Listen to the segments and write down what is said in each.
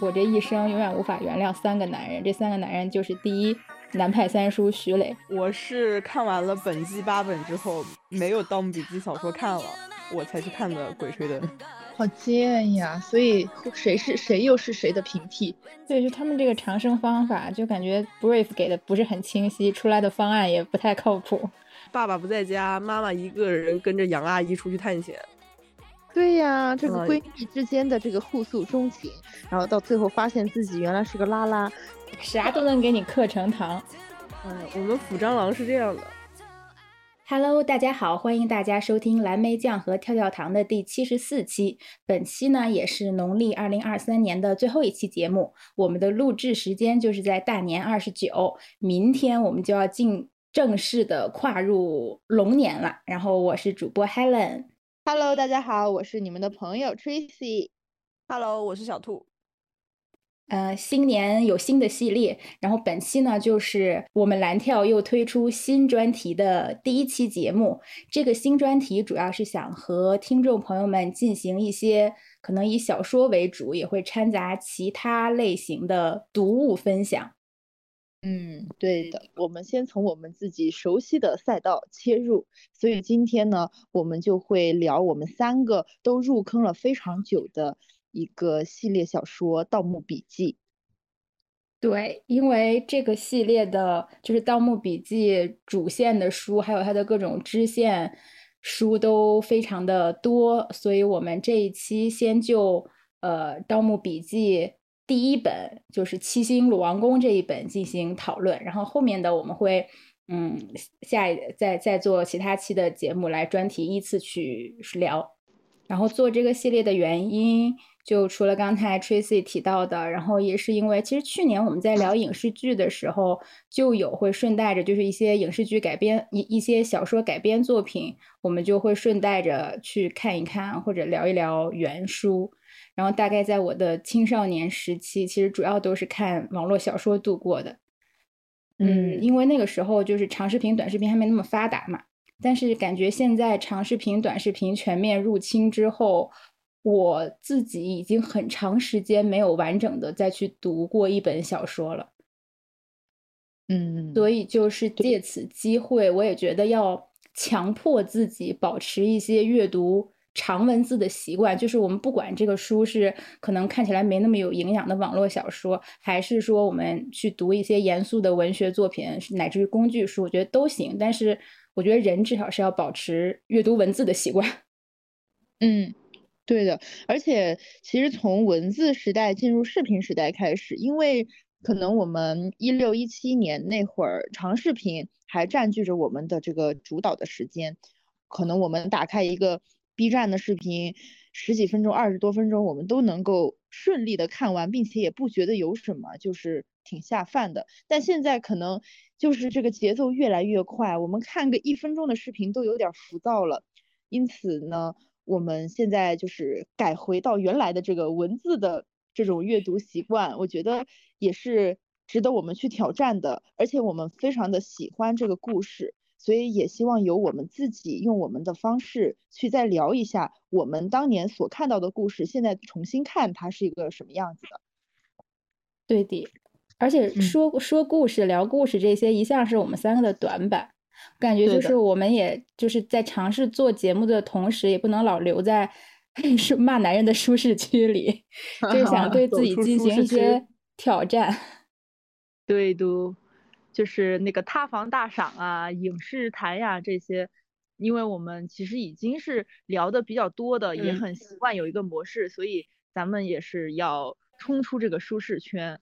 我这一生永远无法原谅三个男人，这三个男人就是第一南派三叔徐磊。我是看完了本季八本之后，没有《盗墓笔记》小说看了，我才去看的《鬼吹灯》。好贱呀！所以谁是谁又是谁的平替？对，就他们这个长生方法，就感觉 brief 给的不是很清晰，出来的方案也不太靠谱。爸爸不在家，妈妈一个人跟着杨阿姨出去探险。对呀，这个闺蜜之间的这个互诉衷情，然后到最后发现自己原来是个拉拉，啥都能给你刻成糖。嗯，我们府蟑螂是这样的。Hello，大家好，欢迎大家收听蓝莓酱和跳跳糖的第七十四期。本期呢也是农历二零二三年的最后一期节目，我们的录制时间就是在大年二十九，明天我们就要进正式的跨入龙年了。然后我是主播 Helen。Hello，大家好，我是你们的朋友 Tracy。Hello，我是小兔。呃，新年有新的系列，然后本期呢就是我们蓝跳又推出新专题的第一期节目。这个新专题主要是想和听众朋友们进行一些可能以小说为主，也会掺杂其他类型的读物分享。嗯，对的，我们先从我们自己熟悉的赛道切入，所以今天呢，我们就会聊我们三个都入坑了非常久的一个系列小说《盗墓笔记》。对，因为这个系列的就是《盗墓笔记》主线的书，还有它的各种支线书都非常的多，所以我们这一期先就呃《盗墓笔记》。第一本就是《七星鲁王宫》这一本进行讨论，然后后面的我们会，嗯，下再再做其他期的节目来专题依次去聊。然后做这个系列的原因，就除了刚才 Tracy 提到的，然后也是因为其实去年我们在聊影视剧的时候，就有会顺带着就是一些影视剧改编一一些小说改编作品，我们就会顺带着去看一看或者聊一聊原书。然后大概在我的青少年时期，其实主要都是看网络小说度过的。嗯，因为那个时候就是长视频、短视频还没那么发达嘛。但是感觉现在长视频、短视频全面入侵之后，我自己已经很长时间没有完整的再去读过一本小说了。嗯，所以就是借此机会，我也觉得要强迫自己保持一些阅读。长文字的习惯，就是我们不管这个书是可能看起来没那么有营养的网络小说，还是说我们去读一些严肃的文学作品，乃至于工具书，我觉得都行。但是我觉得人至少是要保持阅读文字的习惯。嗯，对的。而且其实从文字时代进入视频时代开始，因为可能我们一六一七年那会儿长视频还占据着我们的这个主导的时间，可能我们打开一个。B 站的视频十几分钟、二十多分钟，我们都能够顺利的看完，并且也不觉得有什么，就是挺下饭的。但现在可能就是这个节奏越来越快，我们看个一分钟的视频都有点浮躁了。因此呢，我们现在就是改回到原来的这个文字的这种阅读习惯，我觉得也是值得我们去挑战的，而且我们非常的喜欢这个故事。所以也希望由我们自己用我们的方式去再聊一下我们当年所看到的故事，现在重新看它是一个什么样子的。对的，而且说说故事、聊故事这些一向是我们三个的短板，感觉就是我们也就是在尝试做节目的同时，也不能老留在是骂男人的舒适区里，就是想对自己进行一些挑战。对的。就是那个塌房大赏啊，影视台呀这些，因为我们其实已经是聊的比较多的，也很习惯有一个模式，所以咱们也是要冲出这个舒适圈，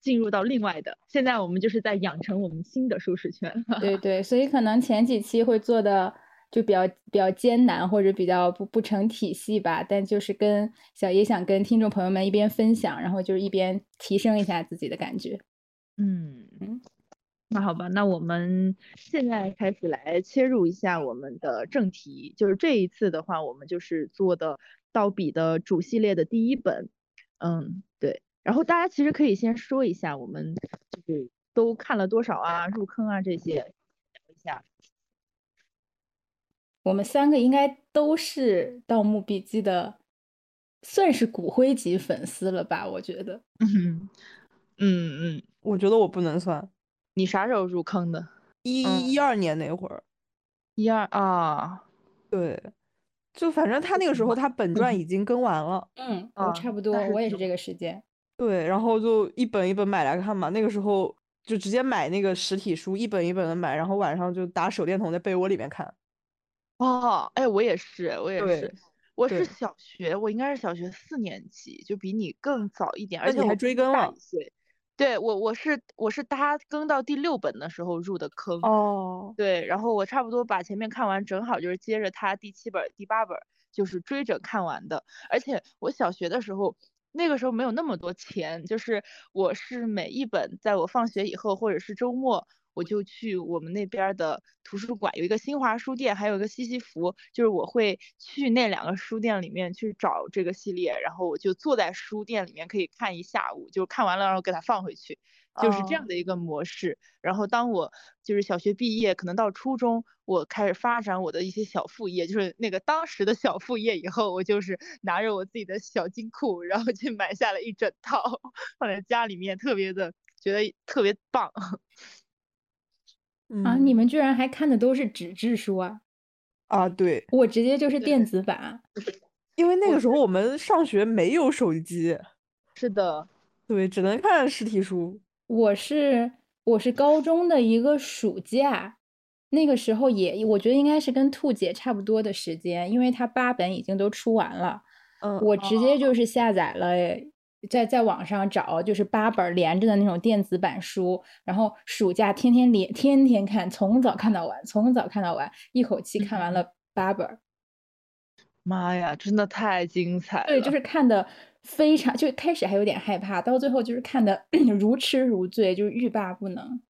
进入到另外的。现在我们就是在养成我们新的舒适圈。对对，所以可能前几期会做的就比较比较艰难，或者比较不不成体系吧。但就是跟小也想跟听众朋友们一边分享，然后就是一边提升一下自己的感觉。嗯嗯。那好吧，那我们现在开始来切入一下我们的正题，就是这一次的话，我们就是做的盗笔的主系列的第一本，嗯，对。然后大家其实可以先说一下，我们就是都看了多少啊，入坑啊这些，聊一下。我们三个应该都是《盗墓笔记》的算是骨灰级粉丝了吧？我觉得。嗯嗯嗯，我觉得我不能算。你啥时候入坑的？一一二年那会儿。一二啊，对，就反正他那个时候他本传已经更完了。嗯，我差不多，我也是这个时间。对，然后就一本一本买来看嘛。那个时候就直接买那个实体书，一本一本的买，然后晚上就打手电筒在被窝里面看。哦，哎，我也是，我也是，我是小学，我应该是小学四年级，就比你更早一点，而且还追更了。对我，我是我是他更到第六本的时候入的坑。哦，对，然后我差不多把前面看完，正好就是接着他第七本、第八本就是追着看完的。而且我小学的时候。那个时候没有那么多钱，就是我是每一本在我放学以后或者是周末，我就去我们那边的图书馆，有一个新华书店，还有一个西西弗，就是我会去那两个书店里面去找这个系列，然后我就坐在书店里面可以看一下午，就看完了然后给它放回去。就是这样的一个模式，然后当我就是小学毕业，可能到初中，我开始发展我的一些小副业，就是那个当时的小副业以后，我就是拿着我自己的小金库，然后去买下了一整套，放在家里面，特别的觉得特别棒。啊，你们居然还看的都是纸质书啊？啊，对，我直接就是电子版，因为那个时候我们上学没有手机，是的，对，只能看实体书。我是我是高中的一个暑假，那个时候也我觉得应该是跟兔姐差不多的时间，因为她八本已经都出完了。嗯，我直接就是下载了，在在网上找就是八本连着的那种电子版书，然后暑假天天连天天看，从早看到晚，从早看到晚，一口气看完了八本。妈呀，真的太精彩了！对，就是看的。非常就开始还有点害怕，到最后就是看的 如痴如醉，就是欲罢不能，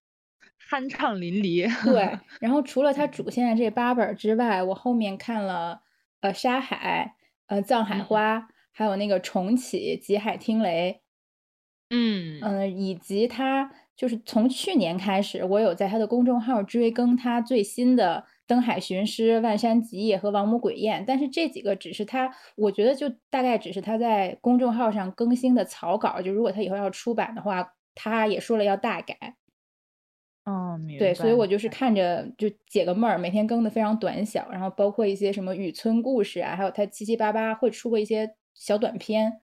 酣畅淋漓。对，然后除了它主线的这八本之外，我后面看了呃《沙海》、呃《藏海花》，还有那个重启《极海听雷》。嗯嗯，以及他就是从去年开始，我有在他的公众号追更他最新的。登海寻师、万山极夜和王母鬼宴，但是这几个只是他，我觉得就大概只是他在公众号上更新的草稿。就如果他以后要出版的话，他也说了要大改。哦，对，所以我就是看着就解个闷儿，每天更的非常短小，然后包括一些什么雨村故事啊，还有他七七八八会出过一些小短片，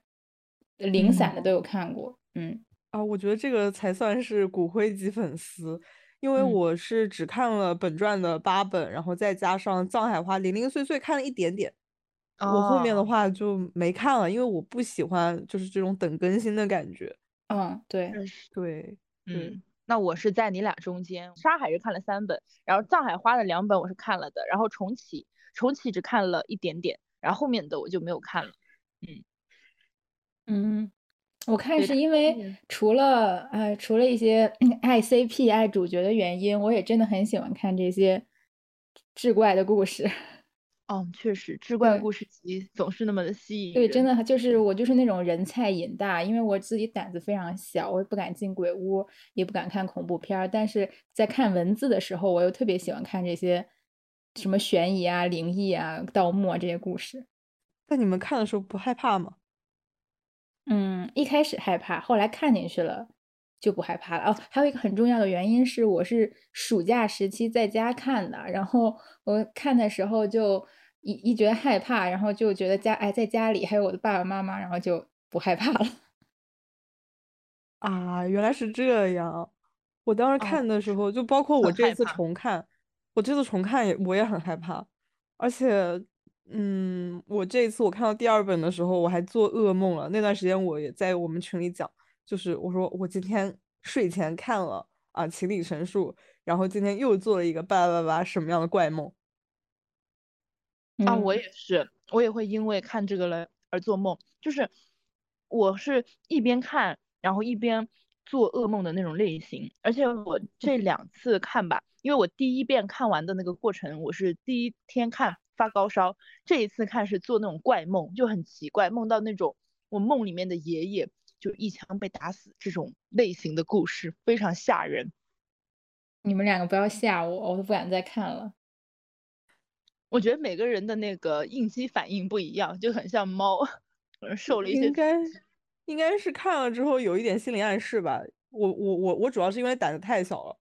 零散的都有看过。嗯啊，我觉得这个才算是骨灰级粉丝。因为我是只看了本传的八本，然后再加上藏海花零零碎碎看了一点点，我后面的话就没看了，因为我不喜欢就是这种等更新的感觉。嗯，对，对，嗯，那我是在你俩中间，沙海是看了三本，然后藏海花的两本我是看了的，然后重启重启只看了一点点，然后后面的我就没有看了。嗯嗯。我看是因为除了呃除了一些爱 CP 爱主角的原因，我也真的很喜欢看这些志怪的故事。哦，确实，志怪故事集总是那么的吸引。对，真的就是我就是那种人菜瘾大，因为我自己胆子非常小，我也不敢进鬼屋，也不敢看恐怖片儿。但是在看文字的时候，我又特别喜欢看这些什么悬疑啊、灵异啊、盗墓啊这些故事。那你们看的时候不害怕吗？嗯，一开始害怕，后来看进去了就不害怕了。哦，还有一个很重要的原因是，我是暑假时期在家看的，然后我看的时候就一一觉得害怕，然后就觉得家哎在家里还有我的爸爸妈妈，然后就不害怕了。啊，原来是这样！我当时看的时候，就包括我这次重看，我这次重看也我也很害怕，而且。嗯，我这一次我看到第二本的时候，我还做噩梦了。那段时间我也在我们群里讲，就是我说我今天睡前看了啊《情理神树》，然后今天又做了一个巴拉巴拉什么样的怪梦啊！我也是，我也会因为看这个了而做梦，就是我是一边看，然后一边做噩梦的那种类型。而且我这两次看吧，因为我第一遍看完的那个过程，我是第一天看。发高烧，这一次看是做那种怪梦，就很奇怪，梦到那种我梦里面的爷爷就一枪被打死这种类型的故事，非常吓人。你们两个不要吓我，我都不敢再看了。我觉得每个人的那个应激反应不一样，就很像猫，受了一些。应该应该是看了之后有一点心理暗示吧。我我我我主要是因为胆子太小了。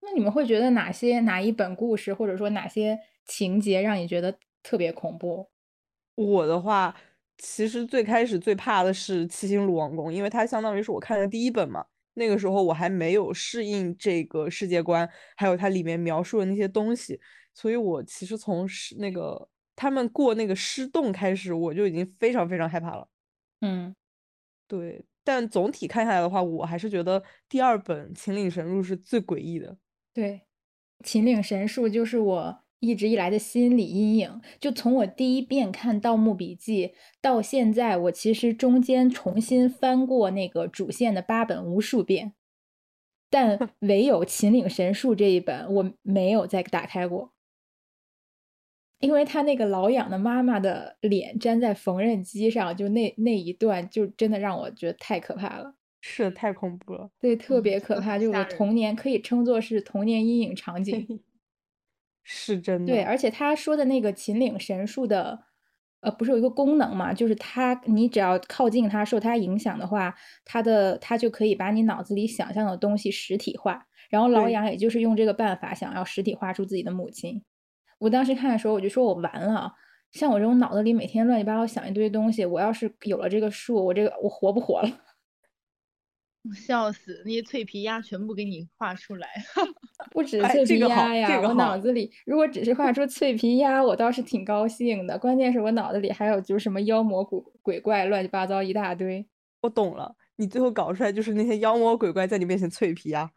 那你们会觉得哪些哪一本故事，或者说哪些情节让你觉得特别恐怖？我的话，其实最开始最怕的是《七星鲁王宫》，因为它相当于是我看的第一本嘛。那个时候我还没有适应这个世界观，还有它里面描述的那些东西，所以我其实从是那个他们过那个尸洞开始，我就已经非常非常害怕了。嗯，对。但总体看下来的话，我还是觉得第二本《秦岭神树》是最诡异的。对，《秦岭神树》就是我一直以来的心理阴影。就从我第一遍看《盗墓笔记》到现在，我其实中间重新翻过那个主线的八本无数遍，但唯有《秦岭神树》这一本我没有再打开过。因为他那个老养的妈妈的脸粘在缝纫机上，就那那一段，就真的让我觉得太可怕了。是太恐怖了，对，特别可怕，就我童年可以称作是童年阴影场景。是真的。对，而且他说的那个秦岭神树的，呃，不是有一个功能嘛？就是他，你只要靠近它，受它影响的话，它的它就可以把你脑子里想象的东西实体化。然后老杨也就是用这个办法，想要实体化出自己的母亲。我当时看的时候，我就说我完了。像我这种脑子里每天乱七八糟想一堆东西，我要是有了这个树，我这个我活不活了？笑死！那些脆皮鸭全部给你画出来，不止脆皮鸭呀，我脑子里如果只是画出脆皮鸭，我倒是挺高兴的。关键是我脑子里还有就是什么妖魔鬼鬼怪，乱七八糟一大堆。我懂了，你最后搞出来就是那些妖魔鬼怪在你面前脆皮鸭。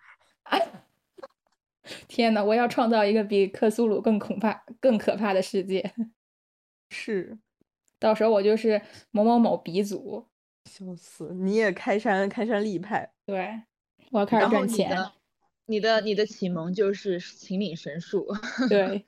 天呐，我要创造一个比克苏鲁更恐怕、更可怕的世界。是，到时候我就是某某某鼻祖。笑死！你也开山开山立派。对，我要开始赚钱。你的你的启蒙就是秦岭神树。对，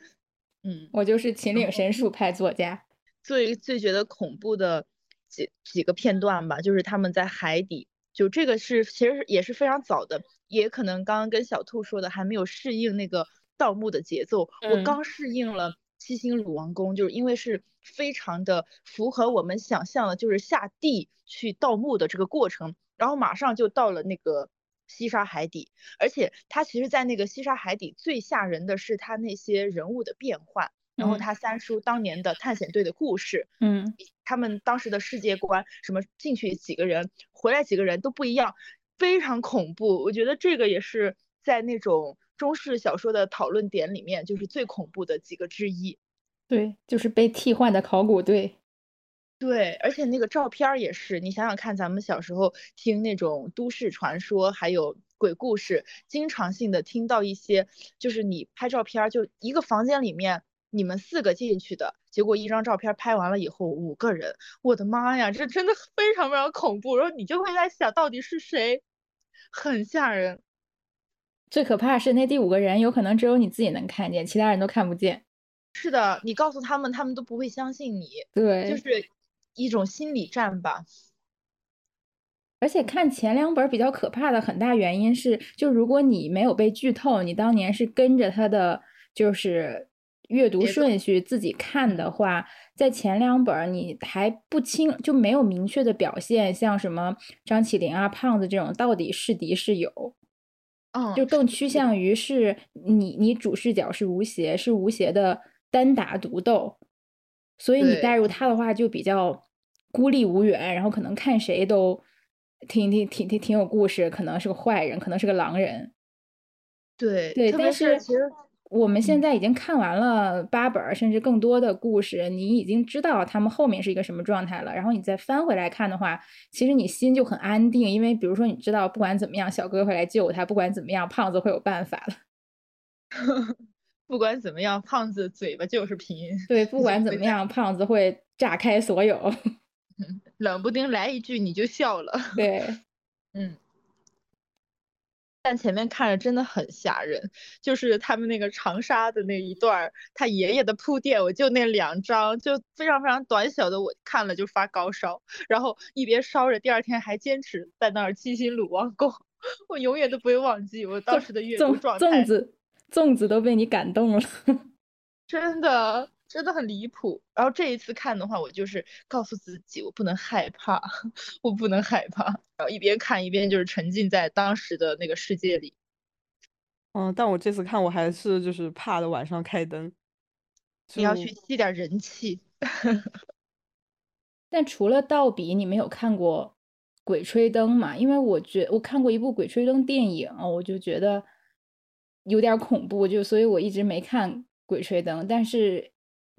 嗯，我就是秦岭神树派作家。最最觉得恐怖的几几个片段吧，就是他们在海底。就这个是其实也是非常早的，也可能刚刚跟小兔说的还没有适应那个盗墓的节奏。我刚适应了七星鲁王宫，就是因为是非常的符合我们想象的，就是下地去盗墓的这个过程。然后马上就到了那个西沙海底，而且它其实，在那个西沙海底最吓人的是它那些人物的变换。然后他三叔当年的探险队的故事，嗯，他们当时的世界观，什么进去几个人，回来几个人都不一样，非常恐怖。我觉得这个也是在那种中式小说的讨论点里面，就是最恐怖的几个之一。对，就是被替换的考古队。对，而且那个照片也是，你想想看，咱们小时候听那种都市传说，还有鬼故事，经常性的听到一些，就是你拍照片，就一个房间里面。你们四个进去的结果，一张照片拍完了以后，五个人，我的妈呀，这真的非常非常恐怖。然后你就会在想到底是谁，很吓人。最可怕是那第五个人，有可能只有你自己能看见，其他人都看不见。是的，你告诉他们，他们都不会相信你。对，就是一种心理战吧。而且看前两本比较可怕的很大原因是，就如果你没有被剧透，你当年是跟着他的，就是。阅读顺序自己看的话，在前两本你还不清就没有明确的表现，像什么张起灵啊、胖子这种到底是敌是友，嗯，就更趋向于是你你主视角是吴邪，是吴邪的单打独斗，所以你带入他的话就比较孤立无援，然后可能看谁都挺挺挺挺挺有故事，可能是个坏人，可能是个狼人，对对，但是其实。我们现在已经看完了八本甚至更多的故事，你已经知道他们后面是一个什么状态了。然后你再翻回来看的话，其实你心就很安定，因为比如说你知道不管怎么样，小哥会来救他；不管怎么样，胖子会有办法了。不管怎么样，胖子嘴巴就是贫。对，不管怎么样，胖子会炸开所有。冷不丁来一句你就笑了。对，嗯。但前面看着真的很吓人，就是他们那个长沙的那一段他爷爷的铺垫，我就那两张，就非常非常短小的，我看了就发高烧，然后一边烧着，第二天还坚持在那儿七星鲁王宫，我永远都不会忘记我当时的阅读状态。粽子，粽子都被你感动了，真的。真的很离谱。然后这一次看的话，我就是告诉自己，我不能害怕，我不能害怕。然后一边看一边就是沉浸在当时的那个世界里。嗯，但我这次看我还是就是怕的晚上开灯。你要去吸点人气。但除了盗笔，你没有看过《鬼吹灯》吗？因为我觉我看过一部《鬼吹灯》电影，我就觉得有点恐怖，就所以我一直没看《鬼吹灯》。但是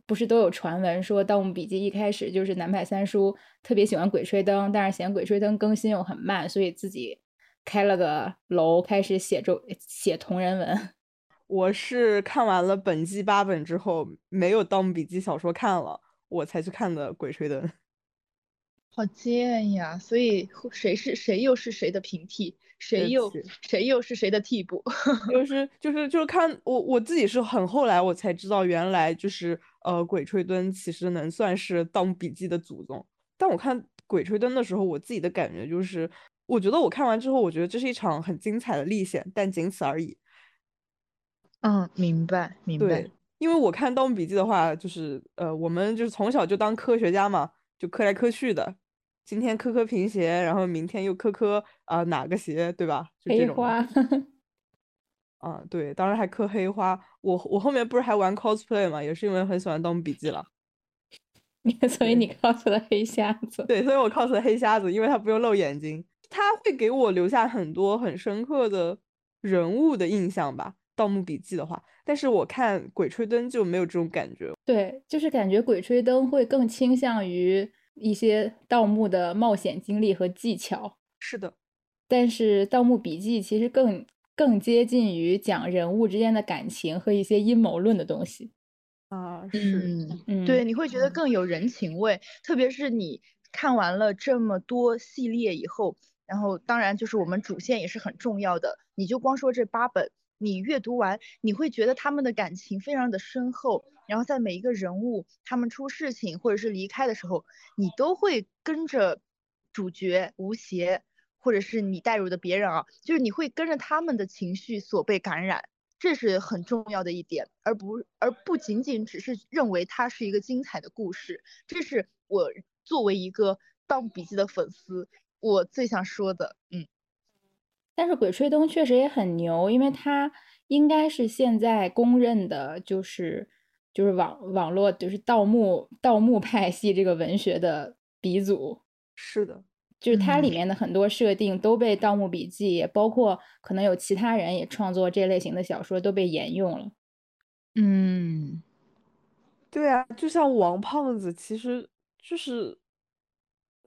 不是都有传闻说《盗墓笔记》一开始就是南派三叔特别喜欢《鬼吹灯》，但是嫌《鬼吹灯》更新又很慢，所以自己开了个楼，开始写周写同人文。我是看完了本季八本之后，没有《盗墓笔记》小说看了，我才去看的《鬼吹灯》。好贱呀！所以谁是谁又是谁的平替，谁又谁又是谁的替补？就是就是就是看我我自己是很后来我才知道，原来就是呃《鬼吹灯》其实能算是《盗墓笔记》的祖宗。但我看《鬼吹灯》的时候，我自己的感觉就是，我觉得我看完之后，我觉得这是一场很精彩的历险，但仅此而已。嗯，明白明白。对，因为我看《盗墓笔记》的话，就是呃，我们就是从小就当科学家嘛，就磕来磕去的。今天磕磕平鞋，然后明天又磕磕啊哪个鞋，对吧？黑花。啊，对，当时还磕黑花。我我后面不是还玩 cosplay 嘛，也是因为很喜欢《盗墓笔记》了。所以你 cos 了黑瞎子。对，所以我 cos 了黑瞎子，因为他不用露眼睛，他会给我留下很多很深刻的人物的印象吧。《盗墓笔记》的话，但是我看《鬼吹灯》就没有这种感觉。对，就是感觉《鬼吹灯》会更倾向于。一些盗墓的冒险经历和技巧是的，但是《盗墓笔记》其实更更接近于讲人物之间的感情和一些阴谋论的东西啊，是，嗯对，你会觉得更有人情味，特别是你看完了这么多系列以后，然后当然就是我们主线也是很重要的，你就光说这八本，你阅读完，你会觉得他们的感情非常的深厚。然后在每一个人物他们出事情或者是离开的时候，你都会跟着主角吴邪，或者是你带入的别人啊，就是你会跟着他们的情绪所被感染，这是很重要的一点，而不而不仅仅只是认为它是一个精彩的故事。这是我作为一个《盗墓笔记》的粉丝，我最想说的。嗯，但是《鬼吹灯》确实也很牛，因为它应该是现在公认的，就是。就是网网络就是盗墓盗墓派系这个文学的鼻祖，是的，就是它里面的很多设定都被《盗墓笔记》，也包括可能有其他人也创作这类型的小说都被沿用了。嗯，对啊，就像王胖子，其实就是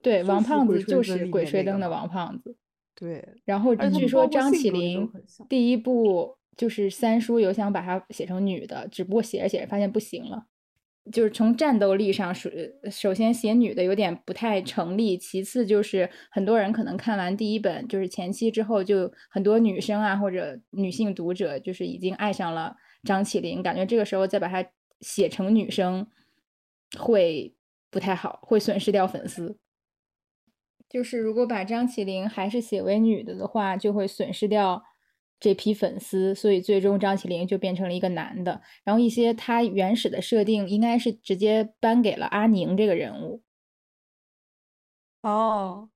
对王胖子就是《鬼吹灯》的王胖子。对，然后据说张起灵第一部。就是三叔有想把它写成女的，只不过写着写着发现不行了。就是从战斗力上，首首先写女的有点不太成立，其次就是很多人可能看完第一本就是前期之后，就很多女生啊或者女性读者就是已经爱上了张起灵，感觉这个时候再把它写成女生会不太好，会损失掉粉丝。就是如果把张起灵还是写为女的的话，就会损失掉。这批粉丝，所以最终张起灵就变成了一个男的。然后一些他原始的设定应该是直接颁给了阿宁这个人物。哦，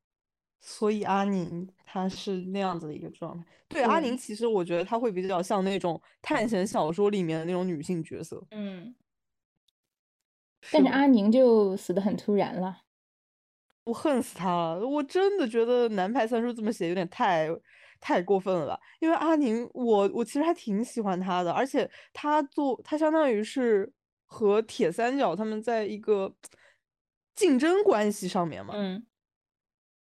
所以阿宁他是那样子的一个状态。对，阿宁其实我觉得他会比较像那种探险小说里面的那种女性角色。嗯。但是阿宁就死的很突然了。我恨死他了！我真的觉得南派三叔这么写有点太……太过分了吧？因为阿宁，我我其实还挺喜欢他的，而且他做他相当于是和铁三角他们在一个竞争关系上面嘛。嗯。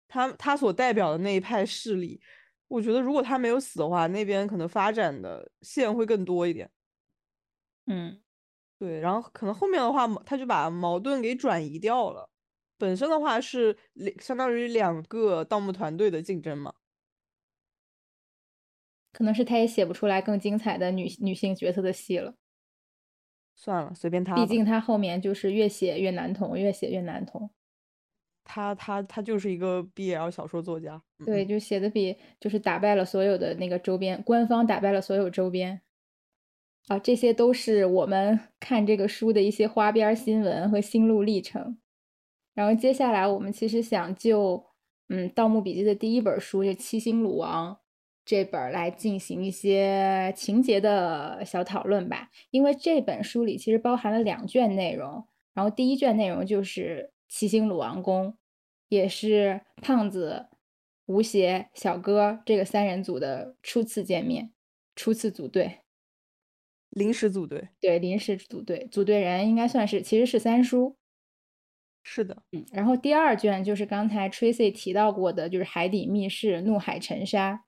他他所代表的那一派势力，我觉得如果他没有死的话，那边可能发展的线会更多一点。嗯，对。然后可能后面的话，他就把矛盾给转移掉了。本身的话是相当于两个盗墓团队的竞争嘛。可能是他也写不出来更精彩的女女性角色的戏了。算了，随便他。毕竟他后面就是越写越男同，越写越男同。他他他就是一个 BL 小说作家。对，就写的比就是打败了所有的那个周边官方，打败了所有周边。啊，这些都是我们 看这个书的一些花边新闻和心路历程。然后接下来我们其实想就嗯《盗墓笔记》的第一本书《就七星鲁王》这本来进行一些情节的小讨论吧，因为这本书里其实包含了两卷内容。然后第一卷内容就是七星鲁王宫，也是胖子、吴邪、小哥这个三人组的初次见面，初次组队。临时组队，对，临时组队，组队人应该算是，其实是三叔，是的，嗯。然后第二卷就是刚才 Tracy 提到过的，就是海底密室、怒海沉沙，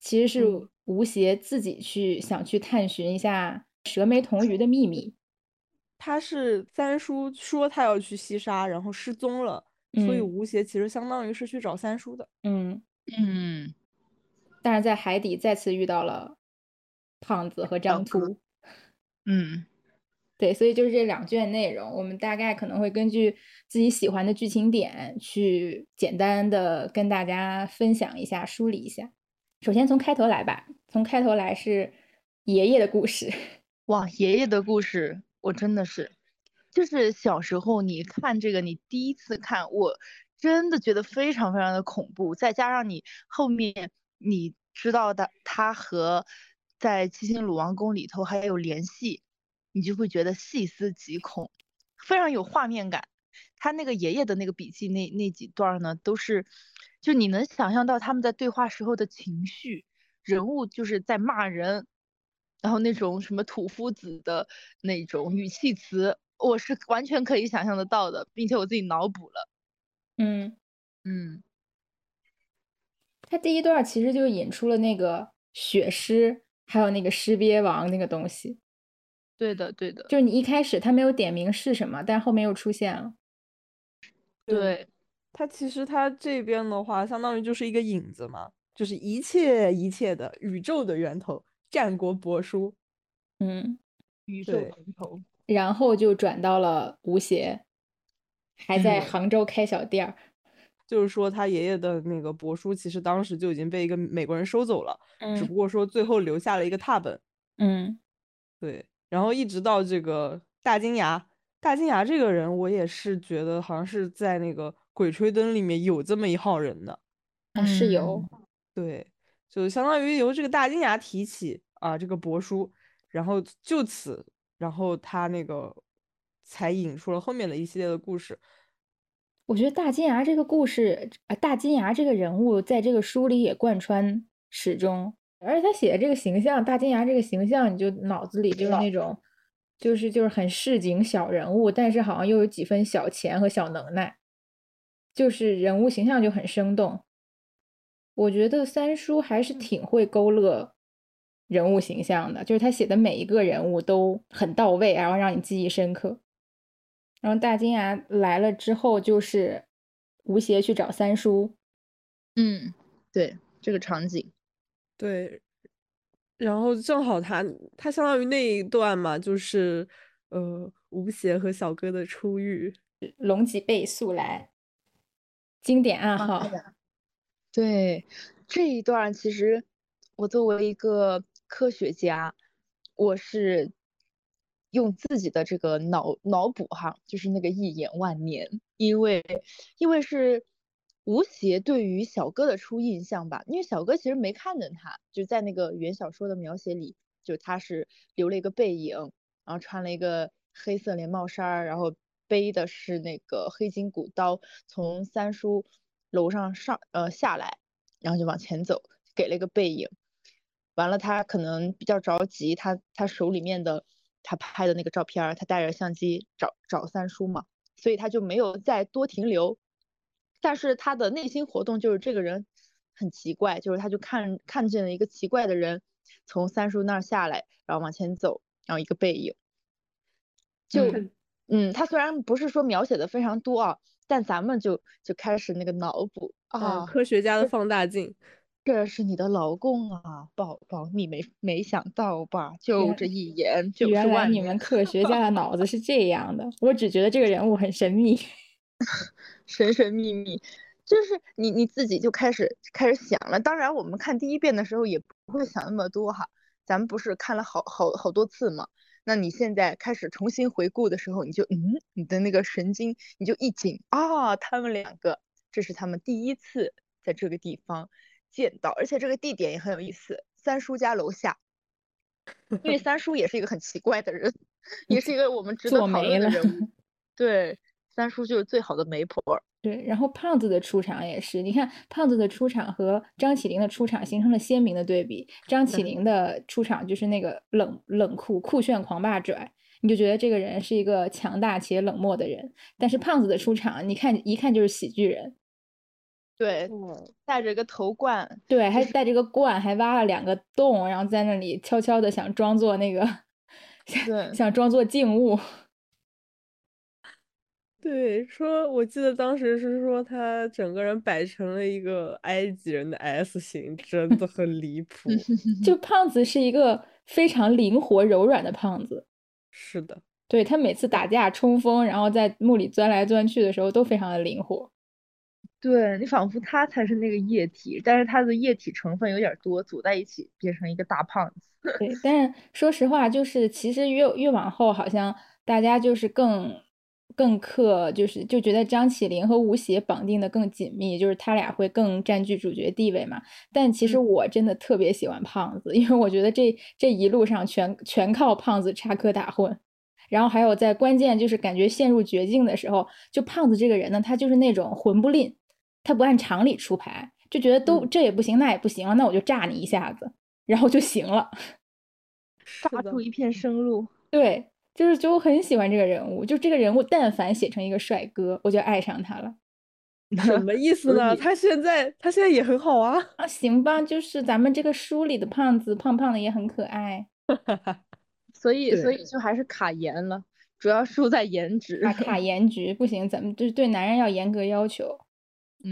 其实是吴邪自己去想去探寻一下蛇眉铜鱼的秘密。他是三叔说他要去西沙，然后失踪了，所以吴邪其实相当于是去找三叔的。嗯嗯，但是在海底再次遇到了。胖子和张秃，嗯，对，所以就是这两卷内容，我们大概可能会根据自己喜欢的剧情点去简单的跟大家分享一下、梳理一下。首先从开头来吧，从开头来是爷爷的故事。哇，爷爷的故事，我真的是，就是小时候你看这个，你第一次看，我真的觉得非常非常的恐怖，再加上你后面你知道的他和。在七星鲁王宫里头还有联系，你就会觉得细思极恐，非常有画面感。他那个爷爷的那个笔记那那几段呢，都是就你能想象到他们在对话时候的情绪，人物就是在骂人，然后那种什么土夫子的那种语气词，我是完全可以想象得到的，并且我自己脑补了。嗯嗯，他第一段其实就引出了那个血尸。还有那个尸鳖王那个东西，对的，对的，就是你一开始他没有点名是什么，但后面又出现了。对，他其实他这边的话，相当于就是一个影子嘛，就是一切一切的宇宙的源头，战国帛书，嗯，宇宙源头，然后就转到了吴邪，还在杭州开小店儿。就是说，他爷爷的那个帛书，其实当时就已经被一个美国人收走了，只不过说最后留下了一个拓本。嗯，对。然后一直到这个大金牙，大金牙这个人，我也是觉得好像是在那个《鬼吹灯》里面有这么一号人的。是有。对，就相当于由这个大金牙提起啊，这个帛书，然后就此，然后他那个才引出了后面的一系列的故事。我觉得大金牙这个故事啊，大金牙这个人物在这个书里也贯穿始终，而且他写的这个形象，大金牙这个形象，你就脑子里就是那种，就是就是很市井小人物，但是好像又有几分小钱和小能耐，就是人物形象就很生动。我觉得三叔还是挺会勾勒人物形象的，就是他写的每一个人物都很到位，然后让你记忆深刻。然后大金牙来了之后，就是吴邪去找三叔。嗯，对，这个场景，对。然后正好他他相当于那一段嘛，就是呃吴邪和小哥的初遇，龙脊背素来，经典暗号。对这一段，其实我作为一个科学家，我是。用自己的这个脑脑补哈，就是那个一眼万年，因为因为是吴邪对于小哥的初印象吧，因为小哥其实没看见他，就在那个原小说的描写里，就他是留了一个背影，然后穿了一个黑色连帽衫，然后背的是那个黑金古刀，从三叔楼上上呃下来，然后就往前走，给了一个背影，完了他可能比较着急，他他手里面的。他拍的那个照片，他带着相机找找三叔嘛，所以他就没有再多停留。但是他的内心活动就是这个人很奇怪，就是他就看看见了一个奇怪的人从三叔那儿下来，然后往前走，然后一个背影。就 嗯，他虽然不是说描写的非常多啊，但咱们就就开始那个脑补啊，科学家的放大镜。这是你的老公啊，宝宝，你没没想到吧？就这一眼，原来你们科学家的脑子是 这样的。我只觉得这个人物很神秘，神神秘秘，就是你你自己就开始开始想了。当然，我们看第一遍的时候也不会想那么多哈。咱们不是看了好好好多次吗？那你现在开始重新回顾的时候，你就嗯，你的那个神经你就一紧啊，他们两个这是他们第一次在这个地方见到，而且这个地点也很有意思，三叔家楼下，因为三叔也是一个很奇怪的人，也是一个我们值得讨论的人物，对。三叔就是最好的媒婆，对。然后胖子的出场也是，你看胖子的出场和张起灵的出场形成了鲜明的对比。张起灵的出场就是那个冷冷酷酷炫狂霸拽，你就觉得这个人是一个强大且冷漠的人。但是胖子的出场，你看一看就是喜剧人，对，戴着个头冠，对，还带着个冠，还挖了两个洞，然后在那里悄悄的想装作那个，对，想装作静物。对，说我记得当时是说他整个人摆成了一个埃及人的 S 型，真的很离谱。就胖子是一个非常灵活柔软的胖子，是的，对他每次打架冲锋，然后在墓里钻来钻去的时候都非常的灵活。对你仿佛他才是那个液体，但是他的液体成分有点多，组在一起变成一个大胖子。对，但是说实话，就是其实越越往后，好像大家就是更。更克就是就觉得张起灵和吴邪绑定的更紧密，就是他俩会更占据主角地位嘛。但其实我真的特别喜欢胖子，因为我觉得这这一路上全全靠胖子插科打诨，然后还有在关键就是感觉陷入绝境的时候，就胖子这个人呢，他就是那种混不吝，他不按常理出牌，就觉得都这也不行那也不行，那我就炸你一下子，然后就行了，杀出一片生路。对。就是就很喜欢这个人物，就这个人物，但凡写成一个帅哥，我就爱上他了。什么意思呢？他现在他现在也很好啊。啊，行吧，就是咱们这个书里的胖子，胖胖的也很可爱。所以所以就还是卡颜了，主要输在颜值。卡颜值不行，咱们就是对男人要严格要求。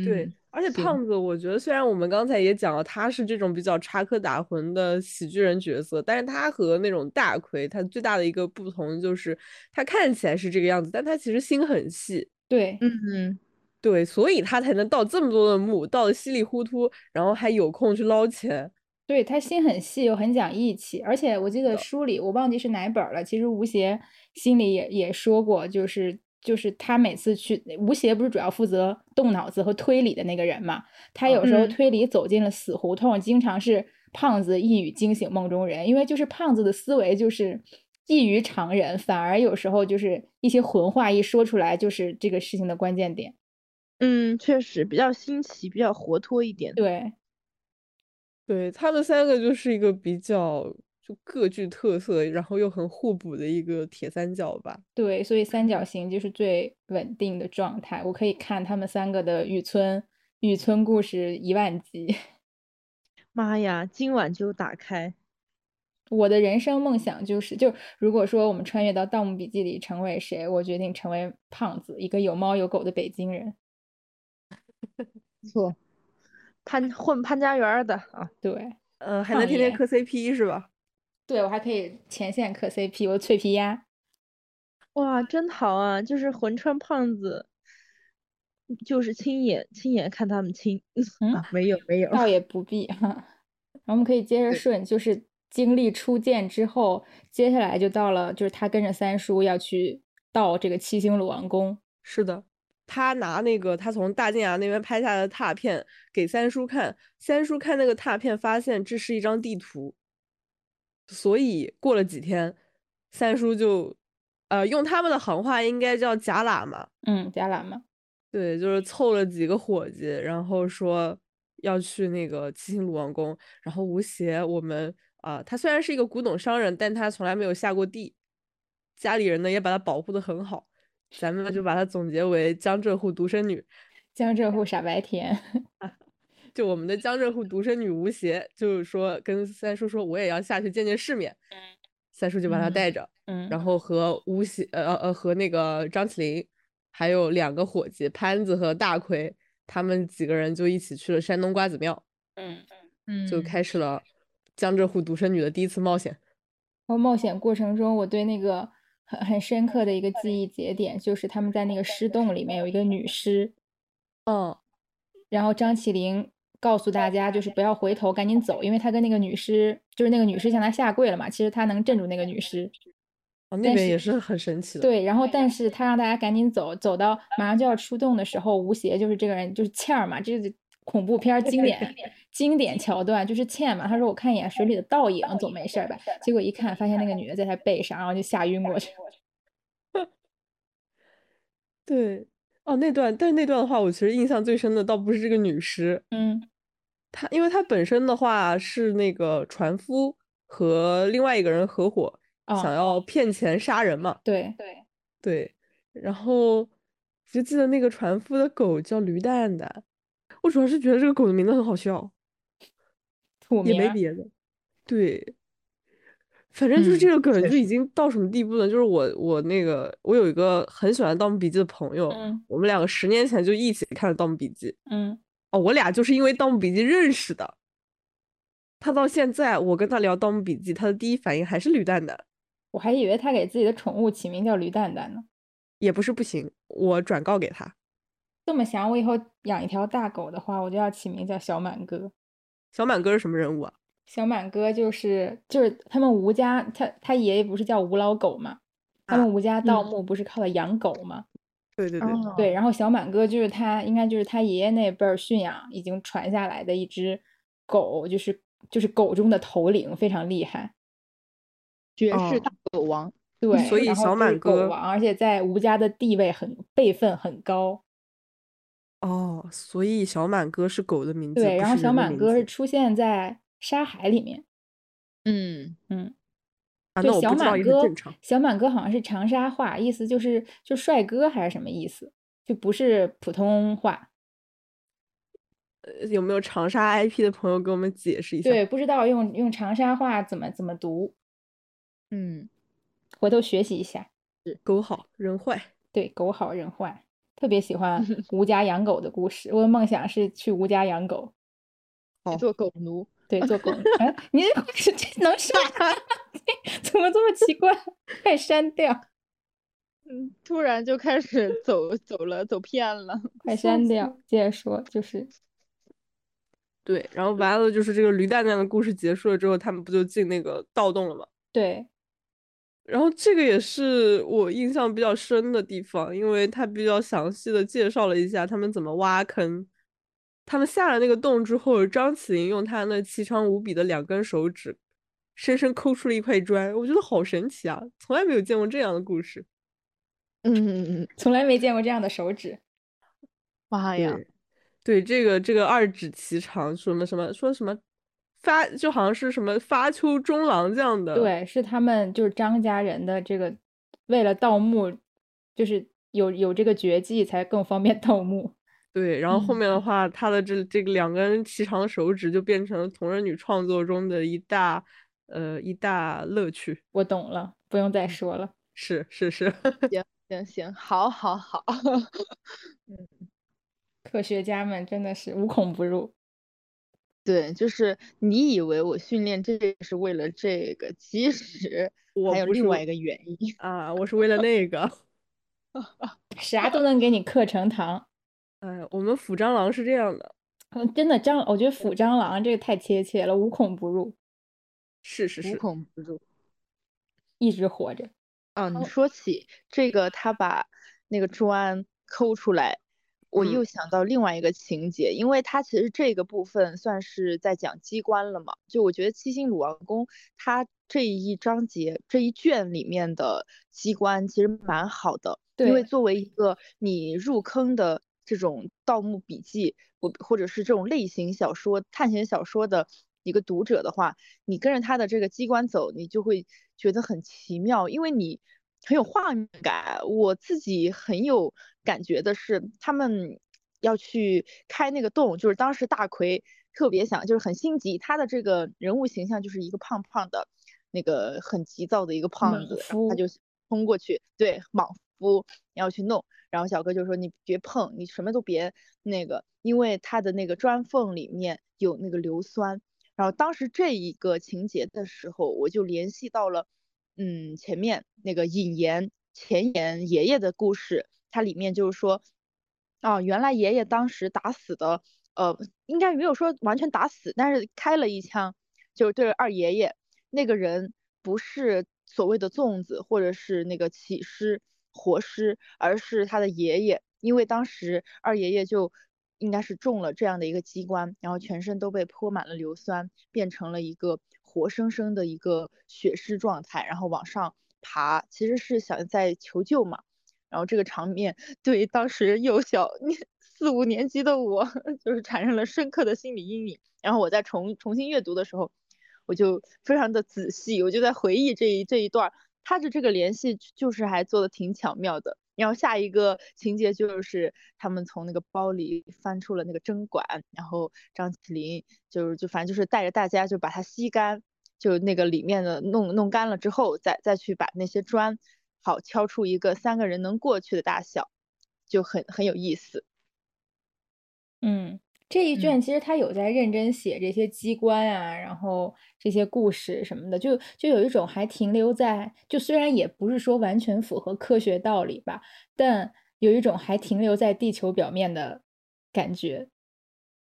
对。而且胖子，我觉得虽然我们刚才也讲了，他是这种比较插科打诨的喜剧人角色，但是他和那种大奎，他最大的一个不同就是他看起来是这个样子，但他其实心很细。对，嗯嗯，对，所以他才能盗这么多的墓，盗的稀里糊涂，然后还有空去捞钱。对他心很细，又很讲义气，而且我记得书里我忘记是哪本了，其实吴邪心里也也说过，就是。就是他每次去吴邪不是主要负责动脑子和推理的那个人嘛？他有时候推理走进了死胡同，经常是胖子一语惊醒梦中人，因为就是胖子的思维就是异于常人，反而有时候就是一些混话一说出来，就是这个事情的关键点。嗯，确实比较新奇，比较活脱一点。对，对他们三个就是一个比较。就各具特色，然后又很互补的一个铁三角吧。对，所以三角形就是最稳定的状态。我可以看他们三个的雨村雨村故事一万集。妈呀，今晚就打开。我的人生梦想就是，就如果说我们穿越到《盗墓笔记》里成为谁，我决定成为胖子，一个有猫有狗的北京人。错，潘混潘家园的啊，对，呃，还能天天磕 CP 是吧？对，我还可以前线磕 CP，我脆皮鸭，哇，真好啊！就是魂穿胖子，就是亲眼亲眼看他们亲，啊，没有没有，倒也不必哈。我们可以接着顺，就是经历初见之后，接下来就到了，就是他跟着三叔要去到这个七星鲁王宫。是的，他拿那个他从大金牙那边拍下的拓片给三叔看，三叔看那个拓片，发现这是一张地图。所以过了几天，三叔就，呃，用他们的行话应该叫假喇嘛，嗯，假喇嘛，对，就是凑了几个伙计，然后说要去那个七星鲁王宫。然后吴邪，我们啊，他虽然是一个古董商人，但他从来没有下过地，家里人呢也把他保护的很好，咱们就把他总结为江浙沪独生女，江浙沪傻白甜。就我们的江浙沪独生女吴邪，就是说跟三叔说，我也要下去见见世面。三叔就把她带着，嗯，然后和吴邪，呃呃和那个张起灵，还有两个伙计潘子和大奎，他们几个人就一起去了山东瓜子庙。嗯嗯，就开始了江浙沪独生女的第一次冒险。然后冒险过程中，我对那个很很深刻的一个记忆节点，就是他们在那个尸洞里面有一个女尸。嗯，然后张起灵。告诉大家，就是不要回头，赶紧走，因为他跟那个女尸就是那个女尸向他下跪了嘛，其实他能镇住那个女尸。哦，那边也是很神奇的。对，然后但是他让大家赶紧走，走到马上就要出动的时候，吴邪就是这个人就是倩儿嘛，这是恐怖片经典经典桥段，就是倩嘛。他说我看一眼水里的倒影总没事吧？结果一看发现那个女的在他背上，然后就吓晕过去。对，哦那段，但是那段的话，我其实印象最深的倒不是这个女尸，嗯，她因为她本身的话是那个船夫和另外一个人合伙。想要骗钱杀人嘛？对对对，然后就记得那个船夫的狗叫驴蛋蛋，我主要是觉得这个狗的名字很好笑，也没别的。对，反正就是这个梗就已经到什么地步了？就是我我那个我有一个很喜欢《盗墓笔记》的朋友，我们两个十年前就一起看了《盗墓笔记》。嗯，哦，我俩就是因为《盗墓笔记》认识的。他到现在，我跟他聊《盗墓笔记》，他的第一反应还是驴蛋蛋。我还以为他给自己的宠物起名叫驴蛋蛋呢，也不是不行，我转告给他。这么想，我以后养一条大狗的话，我就要起名叫小满哥。小满哥是什么人物啊？小满哥就是就是他们吴家，他他爷爷不是叫吴老狗吗？他们吴家盗墓不是靠的养狗吗？对对对对，然后小满哥就是他，应该就是他爷爷那辈儿驯养已经传下来的一只狗，就是就是狗中的头领，非常厉害。绝世大狗王，对，所以小满哥，而且在吴家的地位很辈分很高。哦，所以小满哥是狗的名字。对，然后小满哥是出现在《沙海》里面。嗯嗯，就，小满哥，小满哥好像是长沙话，意思就是就帅哥还是什么意思？就不是普通话。呃，有没有长沙 IP 的朋友给我们解释一下？对，不知道用用长沙话怎么怎么读。嗯，回头学习一下。狗好人坏，对，狗好人坏。特别喜欢 吴家养狗的故事。我的梦想是去吴家养狗，做狗奴。对，做狗奴。哎，你这这能说？怎么这么奇怪？快删掉。嗯，突然就开始走走了，走偏了。快删掉。接着说，就是。对，然后完了，就是这个驴蛋蛋的故事结束了之后，他们不就进那个盗洞了吗？对。然后这个也是我印象比较深的地方，因为他比较详细的介绍了一下他们怎么挖坑。他们下了那个洞之后，张起灵用他那奇长无比的两根手指，深深抠出了一块砖，我觉得好神奇啊！从来没有见过这样的故事。嗯嗯嗯，从来没见过这样的手指。妈呀！对，这个这个二指奇长，什么什么说什么。发就好像是什么发丘中郎这样的，对，是他们就是张家人的这个，为了盗墓，就是有有这个绝技才更方便 盗墓。对，然后后面的话，他的这这个两根细长的手指就变成了同人女创作中的一大呃一大乐趣。我懂了，不用再说了。是是是，行行行，好好好，嗯，科学家们真的是无孔不入。对，就是你以为我训练这个是为了这个，其实还有另外一个原因啊，我是为了那个，啥都能给你刻成糖。哎，我们府蟑螂是这样的，嗯，真的蟑，我觉得腐蟑螂这个太贴切了，无孔不入。是是是，无孔不入，一直活着。啊，你说起这个，他把那个砖抠出来。我又想到另外一个情节，因为他其实这个部分算是在讲机关了嘛。就我觉得七星鲁王宫它这一章节这一卷里面的机关其实蛮好的，因为作为一个你入坑的这种盗墓笔记，或或者是这种类型小说、探险小说的一个读者的话，你跟着他的这个机关走，你就会觉得很奇妙，因为你。很有画面感，我自己很有感觉的是，他们要去开那个洞，就是当时大奎特别想，就是很心急，他的这个人物形象就是一个胖胖的，那个很急躁的一个胖子，他就冲过去，对，莽夫要去弄，然后小哥就说你别碰，你什么都别那个，因为他的那个砖缝里面有那个硫酸，然后当时这一个情节的时候，我就联系到了。嗯，前面那个引言前言爷爷的故事，它里面就是说，哦，原来爷爷当时打死的，呃，应该没有说完全打死，但是开了一枪，就是对二爷爷。那个人不是所谓的粽子或者是那个起尸活尸，而是他的爷爷，因为当时二爷爷就应该是中了这样的一个机关，然后全身都被泼满了硫酸，变成了一个活生生的一个血尸状态，然后往上爬，其实是想在求救嘛。然后这个场面对当时幼小四五年级的我，就是产生了深刻的心理阴影。然后我在重重新阅读的时候，我就非常的仔细，我就在回忆这一这一段，他的这个联系就是还做的挺巧妙的。然后下一个情节就是他们从那个包里翻出了那个针管，然后张起灵就是就反正就是带着大家就把它吸干，就那个里面的弄弄干了之后，再再去把那些砖。好，敲出一个三个人能过去的大小，就很很有意思。嗯，这一卷其实他有在认真写这些机关啊，然后这些故事什么的，就就有一种还停留在，就虽然也不是说完全符合科学道理吧，但有一种还停留在地球表面的感觉。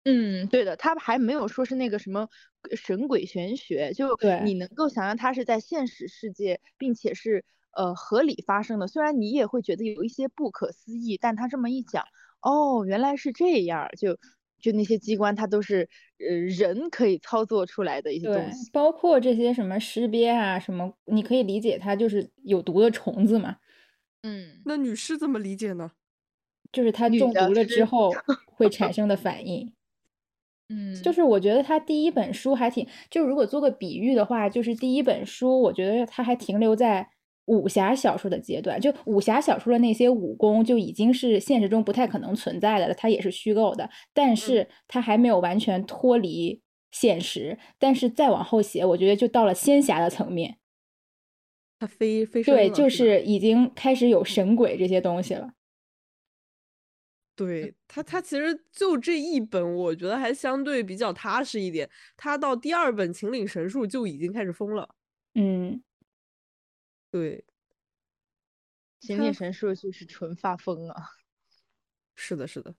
嗯，对的，他还没有说是那个什么神鬼玄学，就你能够想象它是在现实世界，并且是。呃，合理发生的，虽然你也会觉得有一些不可思议，但他这么一讲，哦，原来是这样，就就那些机关，它都是呃人可以操作出来的一些东西，包括这些什么尸鳖啊，什么，你可以理解它就是有毒的虫子嘛。嗯，那女尸怎么理解呢？就是它中毒了之后会产生的反应。嗯，就是我觉得他第一本书还挺，就如果做个比喻的话，就是第一本书，我觉得它还停留在。武侠小说的阶段，就武侠小说的那些武功就已经是现实中不太可能存在的了，它也是虚构的，但是它还没有完全脱离现实。但是再往后写，我觉得就到了仙侠的层面，它飞飞对，就是已经开始有神鬼这些东西了。对他，他其实就这一本，我觉得还相对比较踏实一点。他到第二本《秦岭神树》就已经开始疯了。嗯。对，心灵神术就是纯发疯啊！是的，是的。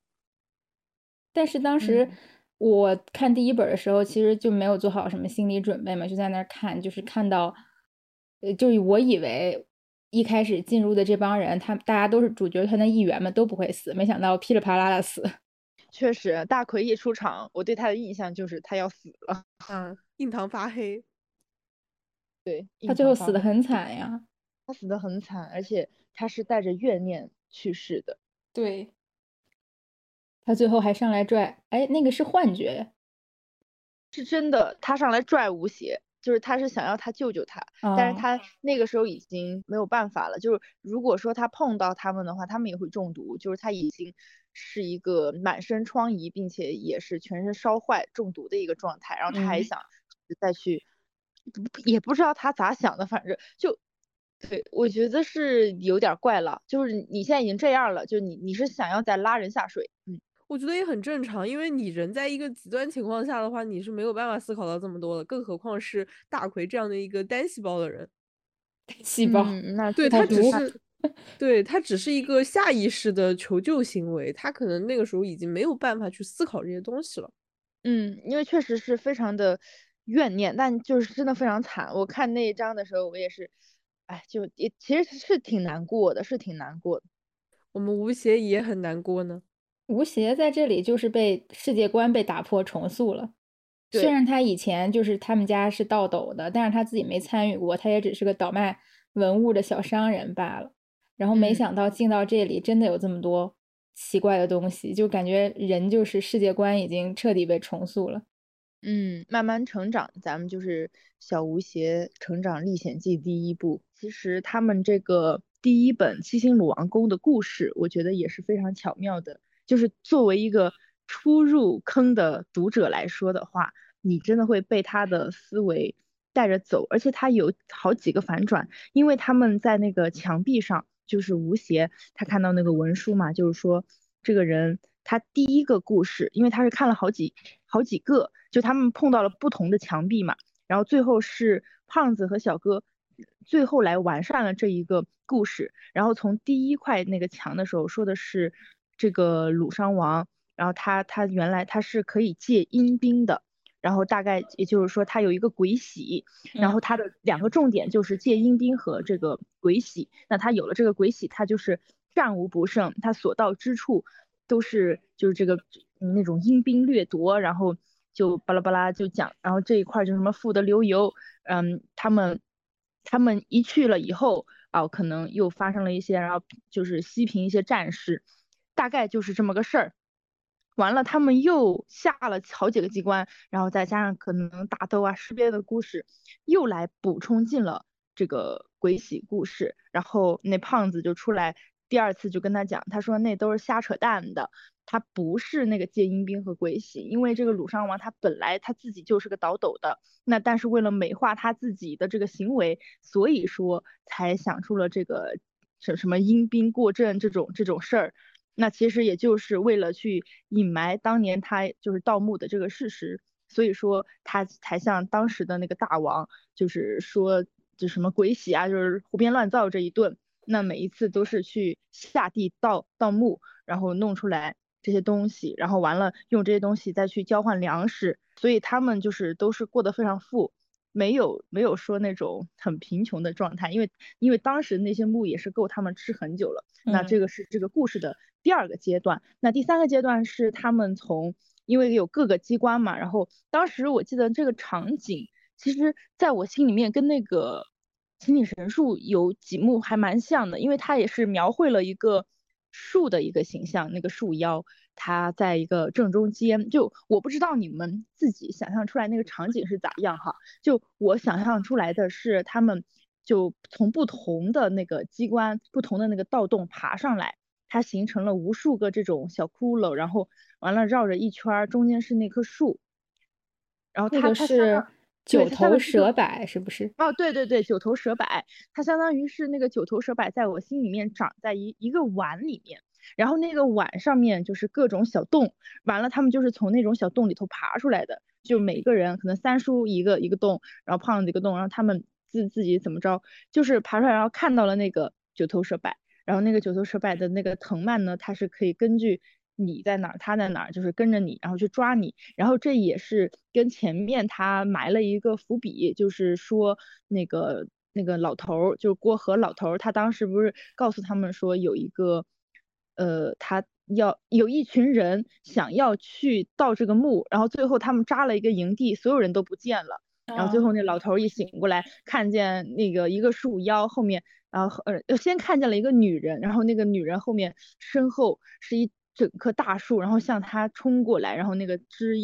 但是当时我看第一本的时候，其实就没有做好什么心理准备嘛，就在那儿看，就是看到，呃，就我以为一开始进入的这帮人，他大家都是主角团的一员嘛，都不会死，没想到噼里啪啦的死。确实，大奎一出场，我对他的印象就是他要死了。嗯，印堂发黑。对他最后死的很惨呀，他死的很惨，而且他是带着怨念去世的。对，他最后还上来拽，哎，那个是幻觉，是真的，他上来拽吴邪，就是他是想要他救救他，但是他那个时候已经没有办法了。就是如果说他碰到他们的话，他们也会中毒。就是他已经是一个满身疮痍，并且也是全身烧坏、中毒的一个状态，然后他还想再去。也不知道他咋想的，反正就，对我觉得是有点怪了。就是你现在已经这样了，就你你是想要再拉人下水，嗯，我觉得也很正常，因为你人在一个极端情况下的话，你是没有办法思考到这么多的，更何况是大奎这样的一个单细胞的人，单细胞，那对他只是，对 他只是一个下意识的求救行为，他可能那个时候已经没有办法去思考这些东西了，嗯，因为确实是非常的。怨念，但就是真的非常惨。我看那一章的时候，我也是，哎，就也其实是挺难过的，是挺难过的。我们吴邪也很难过呢。吴邪在这里就是被世界观被打破重塑了。虽然他以前就是他们家是倒斗的，但是他自己没参与过，他也只是个倒卖文物的小商人罢了。然后没想到进到这里，真的有这么多奇怪的东西，就感觉人就是世界观已经彻底被重塑了。嗯，慢慢成长，咱们就是小吴邪成长历险记第一部。其实他们这个第一本七星鲁王宫的故事，我觉得也是非常巧妙的。就是作为一个初入坑的读者来说的话，你真的会被他的思维带着走，而且他有好几个反转。因为他们在那个墙壁上，就是吴邪他看到那个文书嘛，就是说这个人他第一个故事，因为他是看了好几好几个。就他们碰到了不同的墙壁嘛，然后最后是胖子和小哥最后来完善了这一个故事。然后从第一块那个墙的时候说的是这个鲁殇王，然后他他原来他是可以借阴兵的，然后大概也就是说他有一个鬼玺，然后他的两个重点就是借阴兵和这个鬼玺。那他有了这个鬼玺，他就是战无不胜，他所到之处都是就是这个那种阴兵掠夺，然后就巴拉巴拉就讲，然后这一块就什么富得流油，嗯，他们他们一去了以后啊，可能又发生了一些，然后就是西平一些战事，大概就是这么个事儿。完了，他们又下了好几个机关，然后再加上可能打斗啊、尸变的故事，又来补充进了这个鬼玺故事。然后那胖子就出来，第二次就跟他讲，他说那都是瞎扯淡的，他不是那个借阴兵和鬼玺，因为这个鲁殇王他本来他自己就是个倒斗的，那但是为了美化他自己的这个行为，所以说才想出了这个什什么阴兵过阵这种这种事儿。那其实也就是为了去隐瞒当年他就是盗墓的这个事实，所以说他才向当时的那个大王，就是说就什么鬼玺啊，就是胡编乱造这一顿。那每一次都是去下地盗盗墓，然后弄出来这些东西，然后完了用这些东西再去交换粮食，所以他们就是都是过得非常富。没有没有说那种很贫穷的状态，因为因为当时那些木也是够他们吃很久了。那这个是这个故事的第二个阶段。那第三个阶段是他们从因为有各个机关嘛，然后当时我记得这个场景，其实在我心里面跟那个情景神树有几幕还蛮像的，因为它也是描绘了一个树的一个形象，那个树妖。它在一个正中间，就我不知道你们自己想象出来那个场景是咋样哈。就我想象出来的是，他们就从不同的那个机关、不同的那个盗洞爬上来，它形成了无数个这种小窟窿，然后完了绕着一圈，中间是那棵树，然后它是九头蛇柏，是不是？哦，对对对，九头蛇柏，它相当于是那个九头蛇柏，在我心里面长在一一个碗里面。然后那个碗上面就是各种小洞，完了他们就是从那种小洞里头爬出来的，就每个人可能三叔一个一个洞，然后胖子一个洞，然后他们自自己怎么着，就是爬出来，然后看到了那个九头蛇柏，然后那个九头蛇柏的那个藤蔓呢，它是可以根据你在哪儿，他在哪儿，就是跟着你，然后去抓你，然后这也是跟前面他埋了一个伏笔，就是说那个那个老头儿，就是郭河老头儿，他当时不是告诉他们说有一个。呃，他要有一群人想要去盗这个墓，然后最后他们扎了一个营地，所有人都不见了。然后最后那老头一醒过来，看见那个一个树妖后面，然后呃先看见了一个女人，然后那个女人后面身后是一整棵大树，然后向他冲过来，然后那个枝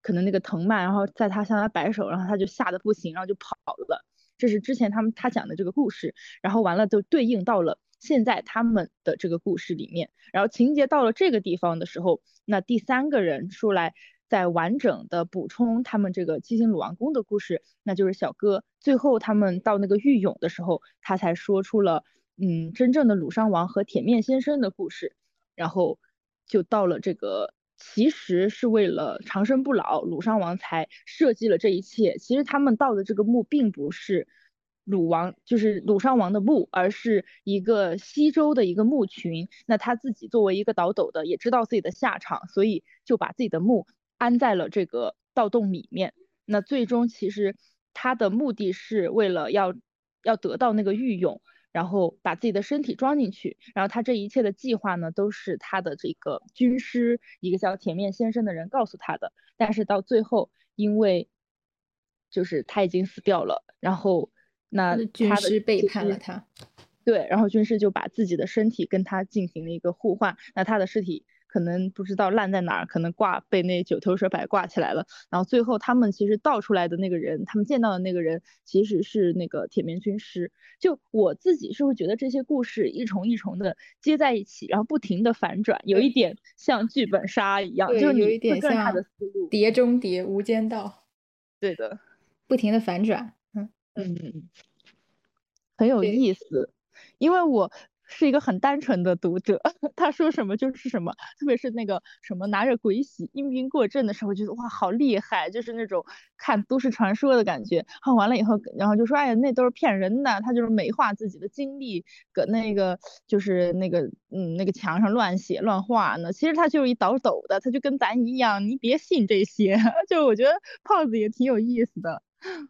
可能那个藤蔓，然后在他向他摆手，然后他就吓得不行，然后就跑了。这是之前他们他讲的这个故事，然后完了就对应到了。现在他们的这个故事里面，然后情节到了这个地方的时候，那第三个人出来再完整的补充他们这个七星鲁王宫的故事，那就是小哥。最后他们到那个玉俑的时候，他才说出了嗯真正的鲁殇王和铁面先生的故事，然后就到了这个其实是为了长生不老，鲁殇王才设计了这一切。其实他们盗的这个墓并不是。鲁王就是鲁殇王的墓，而是一个西周的一个墓群。那他自己作为一个倒斗的，也知道自己的下场，所以就把自己的墓安在了这个盗洞里面。那最终其实他的目的是为了要要得到那个玉俑，然后把自己的身体装进去。然后他这一切的计划呢，都是他的这个军师，一个叫铁面先生的人告诉他的。但是到最后，因为就是他已经死掉了，然后。那军师背叛了他，对，然后军师就把自己的身体跟他进行了一个互换，那他的尸体可能不知道烂在哪儿，可能挂被那九头蛇摆挂起来了，然后最后他们其实倒出来的那个人，他们见到的那个人其实是那个铁面军师。就我自己是会觉得这些故事一重一重的接在一起，然后不停的反转，有一点像剧本杀一样，就是有一点像碟中谍、无间道。对的，不停的反转。嗯嗯，很有意思，因为我是一个很单纯的读者，他说什么就是什么，特别是那个什么拿着鬼玺阴兵过阵的时候，觉得哇好厉害，就是那种看都市传说的感觉。看完了以后，然后就说哎呀那都是骗人的，他就是美化自己的经历，搁那个就是那个嗯那个墙上乱写乱画呢。其实他就是一倒斗的，他就跟咱一样，你别信这些。就是我觉得胖子也挺有意思的。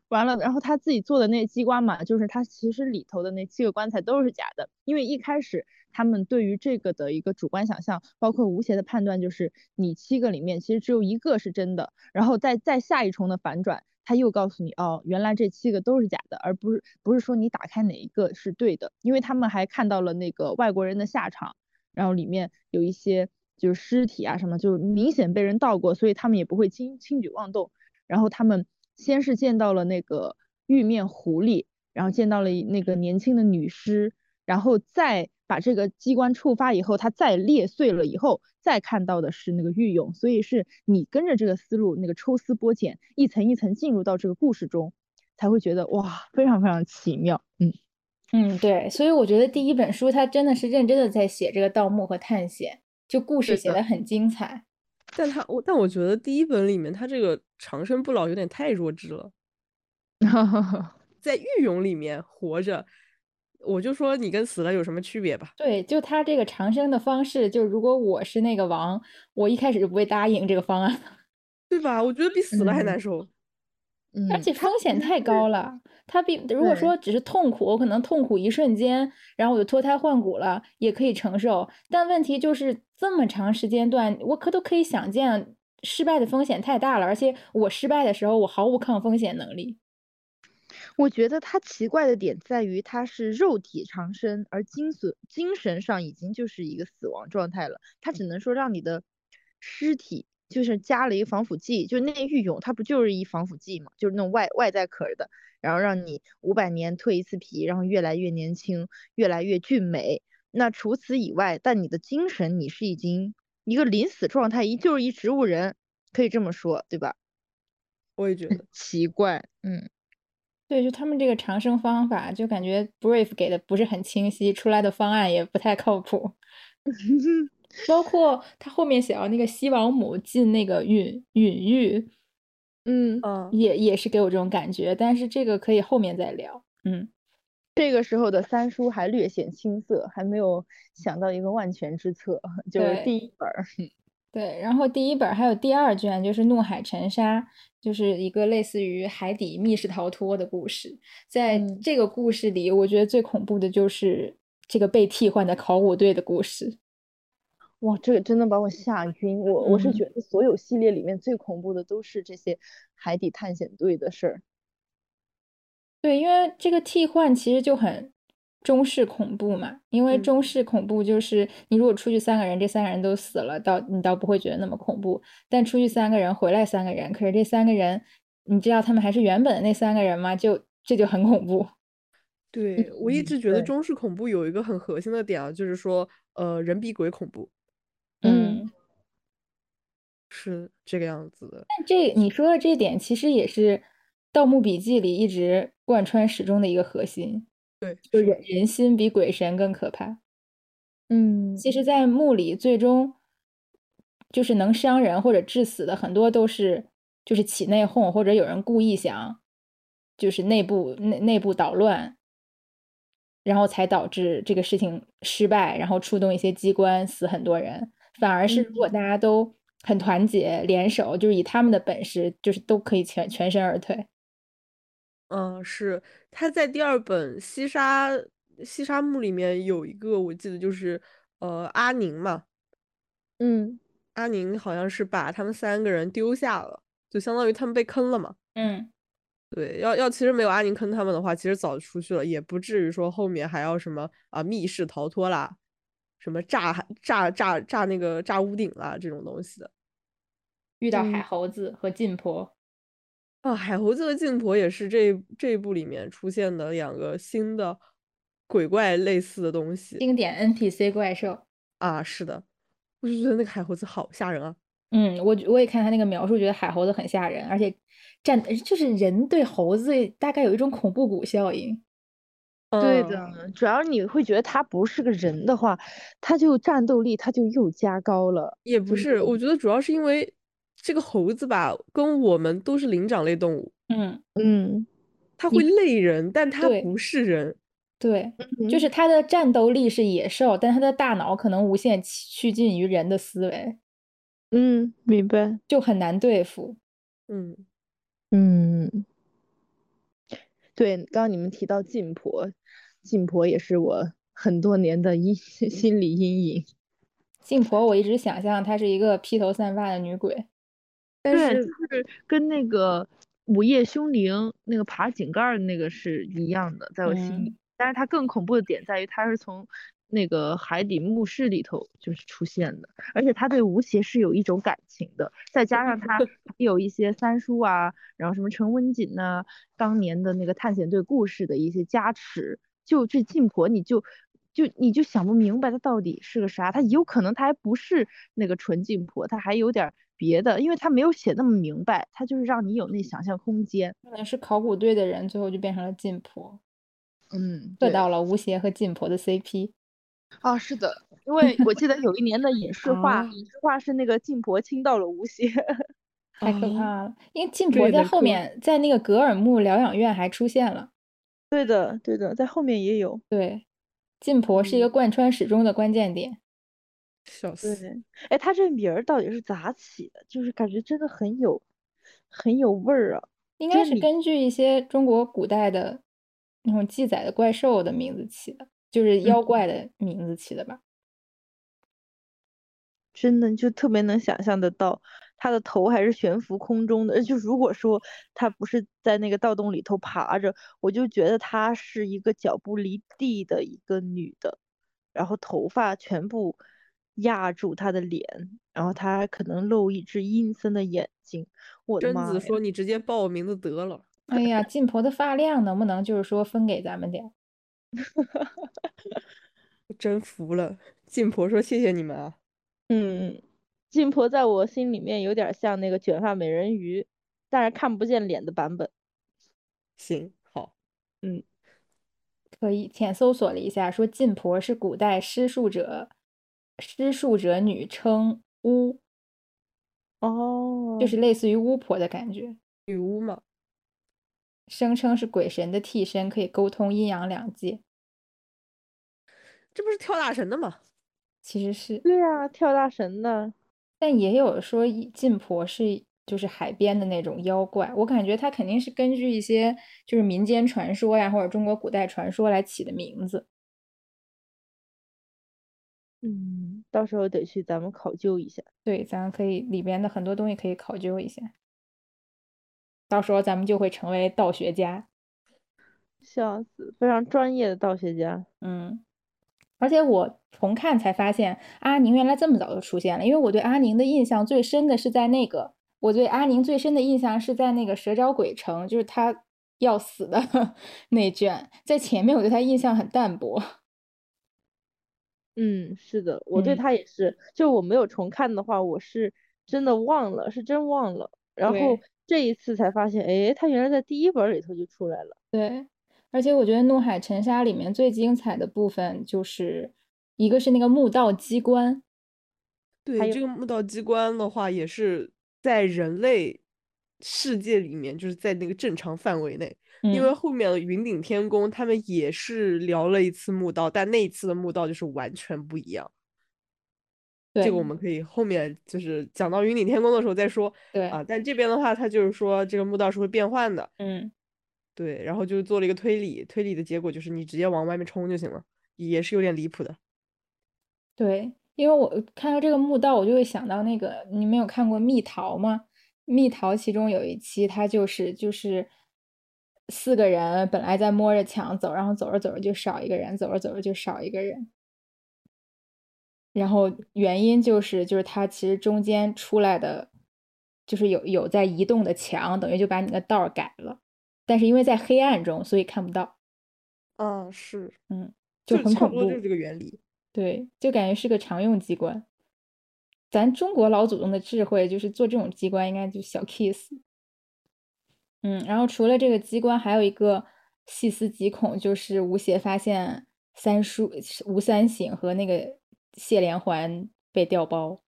完了，然后他自己做的那机关嘛，就是他其实里头的那七个棺材都是假的，因为一开始他们对于这个的一个主观想象，包括吴邪的判断，就是你七个里面其实只有一个是真的，然后再再下一重的反转，他又告诉你哦，原来这七个都是假的，而不是不是说你打开哪一个是对的，因为他们还看到了那个外国人的下场，然后里面有一些就是尸体啊什么，就明显被人盗过，所以他们也不会轻轻举妄动，然后他们。先是见到了那个玉面狐狸，然后见到了那个年轻的女尸，然后再把这个机关触发以后，它再裂碎了以后，再看到的是那个玉俑。所以是你跟着这个思路，那个抽丝剥茧，一层一层进入到这个故事中，才会觉得哇，非常非常奇妙。嗯嗯，对，所以我觉得第一本书它真的是认真的在写这个盗墓和探险，就故事写的很精彩。但他我但我觉得第一本里面他这个长生不老有点太弱智了，在狱勇里面活着，我就说你跟死了有什么区别吧？对，就他这个长生的方式，就如果我是那个王，我一开始就不会答应这个方案，对吧？我觉得比死了还难受。而且风险太高了，它比如果说只是痛苦，我可能痛苦一瞬间，然后我就脱胎换骨了，也可以承受。但问题就是这么长时间段，我可都可以想见失败的风险太大了，而且我失败的时候，我毫无抗风险能力。我觉得它奇怪的点在于，它是肉体长生，而精神精神上已经就是一个死亡状态了，它只能说让你的尸体。就是加了一个防腐剂，就那玉俑，它不就是一防腐剂嘛，就是那种外外在壳的，然后让你五百年蜕一次皮，然后越来越年轻，越来越俊美。那除此以外，但你的精神你是已经一个临死状态，一就是一植物人，可以这么说，对吧？我也觉得 奇怪，嗯，对，就他们这个长生方法，就感觉 brief 给的不是很清晰，出来的方案也不太靠谱。包括他后面写到那个西王母进那个允允玉，嗯嗯，也也是给我这种感觉，但是这个可以后面再聊。嗯，这个时候的三叔还略显青涩，还没有想到一个万全之策，就是第一本。对，然后第一本还有第二卷，就是怒海沉沙，就是一个类似于海底密室逃脱的故事。在这个故事里，我觉得最恐怖的就是这个被替换的考古队的故事。哇，这个真的把我吓晕。我我是觉得所有系列里面最恐怖的都是这些海底探险队的事儿。对，因为这个替换其实就很中式恐怖嘛。因为中式恐怖就是你如果出去三个人，这三个人都死了，倒你倒不会觉得那么恐怖。但出去三个人，回来三个人，可是这三个人，你知道他们还是原本的那三个人吗？就这就很恐怖。对我一直觉得中式恐怖有一个很核心的点啊，就是说，呃，人比鬼恐怖。嗯，是这个样子的。但这你说的这点，其实也是《盗墓笔记》里一直贯穿始终的一个核心。对，就人人心比鬼神更可怕。嗯，其实，在墓里，最终就是能伤人或者致死的，很多都是就是起内讧，或者有人故意想就是内部内内部捣乱。然后才导致这个事情失败，然后触动一些机关，死很多人。反而是如果大家都很团结、联手，就是以他们的本事，就是都可以全全身而退。嗯，是他在第二本《西沙西沙墓》里面有一个，我记得就是呃阿宁嘛，嗯，阿宁好像是把他们三个人丢下了，就相当于他们被坑了嘛。嗯，对，要要其实没有阿宁坑他们的话，其实早就出去了，也不至于说后面还要什么啊密室逃脱啦。什么炸炸炸炸那个炸屋顶啦，这种东西的，遇到海猴子和晋婆啊，海猴子和晋婆也是这这一部里面出现的两个新的鬼怪类似的东西，经典 NPC 怪兽啊，是的，我就觉得那个海猴子好吓人啊。嗯，我我也看他那个描述，觉得海猴子很吓人，而且站就是人对猴子大概有一种恐怖谷效应。对的，主要你会觉得他不是个人的话，他就战斗力他就又加高了。也不是，我觉得主要是因为这个猴子吧，跟我们都是灵长类动物。嗯嗯，它会累人，但它不是人。对，就是它的战斗力是野兽，但它的大脑可能无限趋近于人的思维。嗯，明白，就很难对付。嗯嗯，对，刚刚你们提到禁婆，禁婆也是我很多年的阴 心理阴影。禁婆，我一直想象她是一个披头散发的女鬼，但是就是跟那个午夜凶铃那个爬井盖的那个是一样的，在我心里。但是它更恐怖的点在于，它是从那个海底墓室里头就是出现的，而且他对吴邪是有一种感情的，再加上他 有一些三叔啊，然后什么陈文锦呐，当年的那个探险队故事的一些加持，就这晋婆你就就你就想不明白他到底是个啥，他有可能他还不是那个纯晋婆，他还有点别的，因为他没有写那么明白，他就是让你有那想象空间。可能是考古队的人最后就变成了晋婆。嗯，得到了吴邪和晋婆的 CP。啊，是的，因为我记得有一年的影视化，影视化是那个晋婆亲到了吴邪，太可怕了。因为晋婆在后面，在那个格尔木疗养院还出现了。对的，对的，在后面也有。对，晋婆是一个贯穿始终的关键点。笑死。对，哎，他这名儿到底是咋起的？就是感觉真的很有，很有味儿啊。应该是根据一些中国古代的。那种记载的怪兽的名字起的，就是妖怪的名字起的吧？真的就特别能想象得到，他的头还是悬浮空中的。就如果说他不是在那个盗洞里头爬着，我就觉得她是一个脚不离地的一个女的，然后头发全部压住她的脸，然后她可能露一只阴森的眼睛。我的妈！贞子说：“你直接报我名字得了。”哎呀，晋婆的发量能不能就是说分给咱们点？真服了，晋婆说谢谢你们啊。嗯，晋婆在我心里面有点像那个卷发美人鱼，但是看不见脸的版本。行，好，嗯，可以。浅搜索了一下，说晋婆是古代施术者，施术者女称巫。哦，就是类似于巫婆的感觉，女巫嘛。声称是鬼神的替身，可以沟通阴阳两界。这不是跳大神的吗？其实是。对呀，跳大神的。但也有说晋婆是就是海边的那种妖怪，我感觉他肯定是根据一些就是民间传说呀，或者中国古代传说来起的名字。嗯，到时候得去咱们考究一下。对，咱可以里边的很多东西可以考究一下。到时候咱们就会成为道学家，笑死！非常专业的道学家。嗯，而且我重看才发现，阿宁原来这么早就出现了。因为我对阿宁的印象最深的是在那个，我对阿宁最深的印象是在那个蛇沼鬼城，就是他要死的 那卷。在前面我对他印象很淡薄。嗯，是的，我对他也是。就我没有重看的话，我是真的忘了，是真忘了。然后。这一次才发现，哎，他原来在第一本里头就出来了。对，而且我觉得《怒海沉沙》里面最精彩的部分，就是一个是那个墓道机关。对，这个墓道机关的话，也是在人类世界里面，就是在那个正常范围内。因为后面的云顶天宫他们也是聊了一次墓道，但那一次的墓道就是完全不一样。这个我们可以后面就是讲到云顶天宫的时候再说。对啊，但这边的话，它就是说这个墓道是会变换的。嗯，对，然后就做了一个推理，推理的结果就是你直接往外面冲就行了，也是有点离谱的。对，因为我看到这个墓道，我就会想到那个，你没有看过《蜜桃》吗？《蜜桃》其中有一期，它就是就是四个人本来在摸着墙走，然后走着走着就少一个人，走着走着就少一个人。然后原因就是，就是它其实中间出来的，就是有有在移动的墙，等于就把你的道改了。但是因为在黑暗中，所以看不到。嗯，是，嗯，就很恐怖，就是这个原理。对，就感觉是个常用机关。咱中国老祖宗的智慧，就是做这种机关应该就小 case。嗯，然后除了这个机关，还有一个细思极恐，就是吴邪发现三叔吴三省和那个谢连环被调包。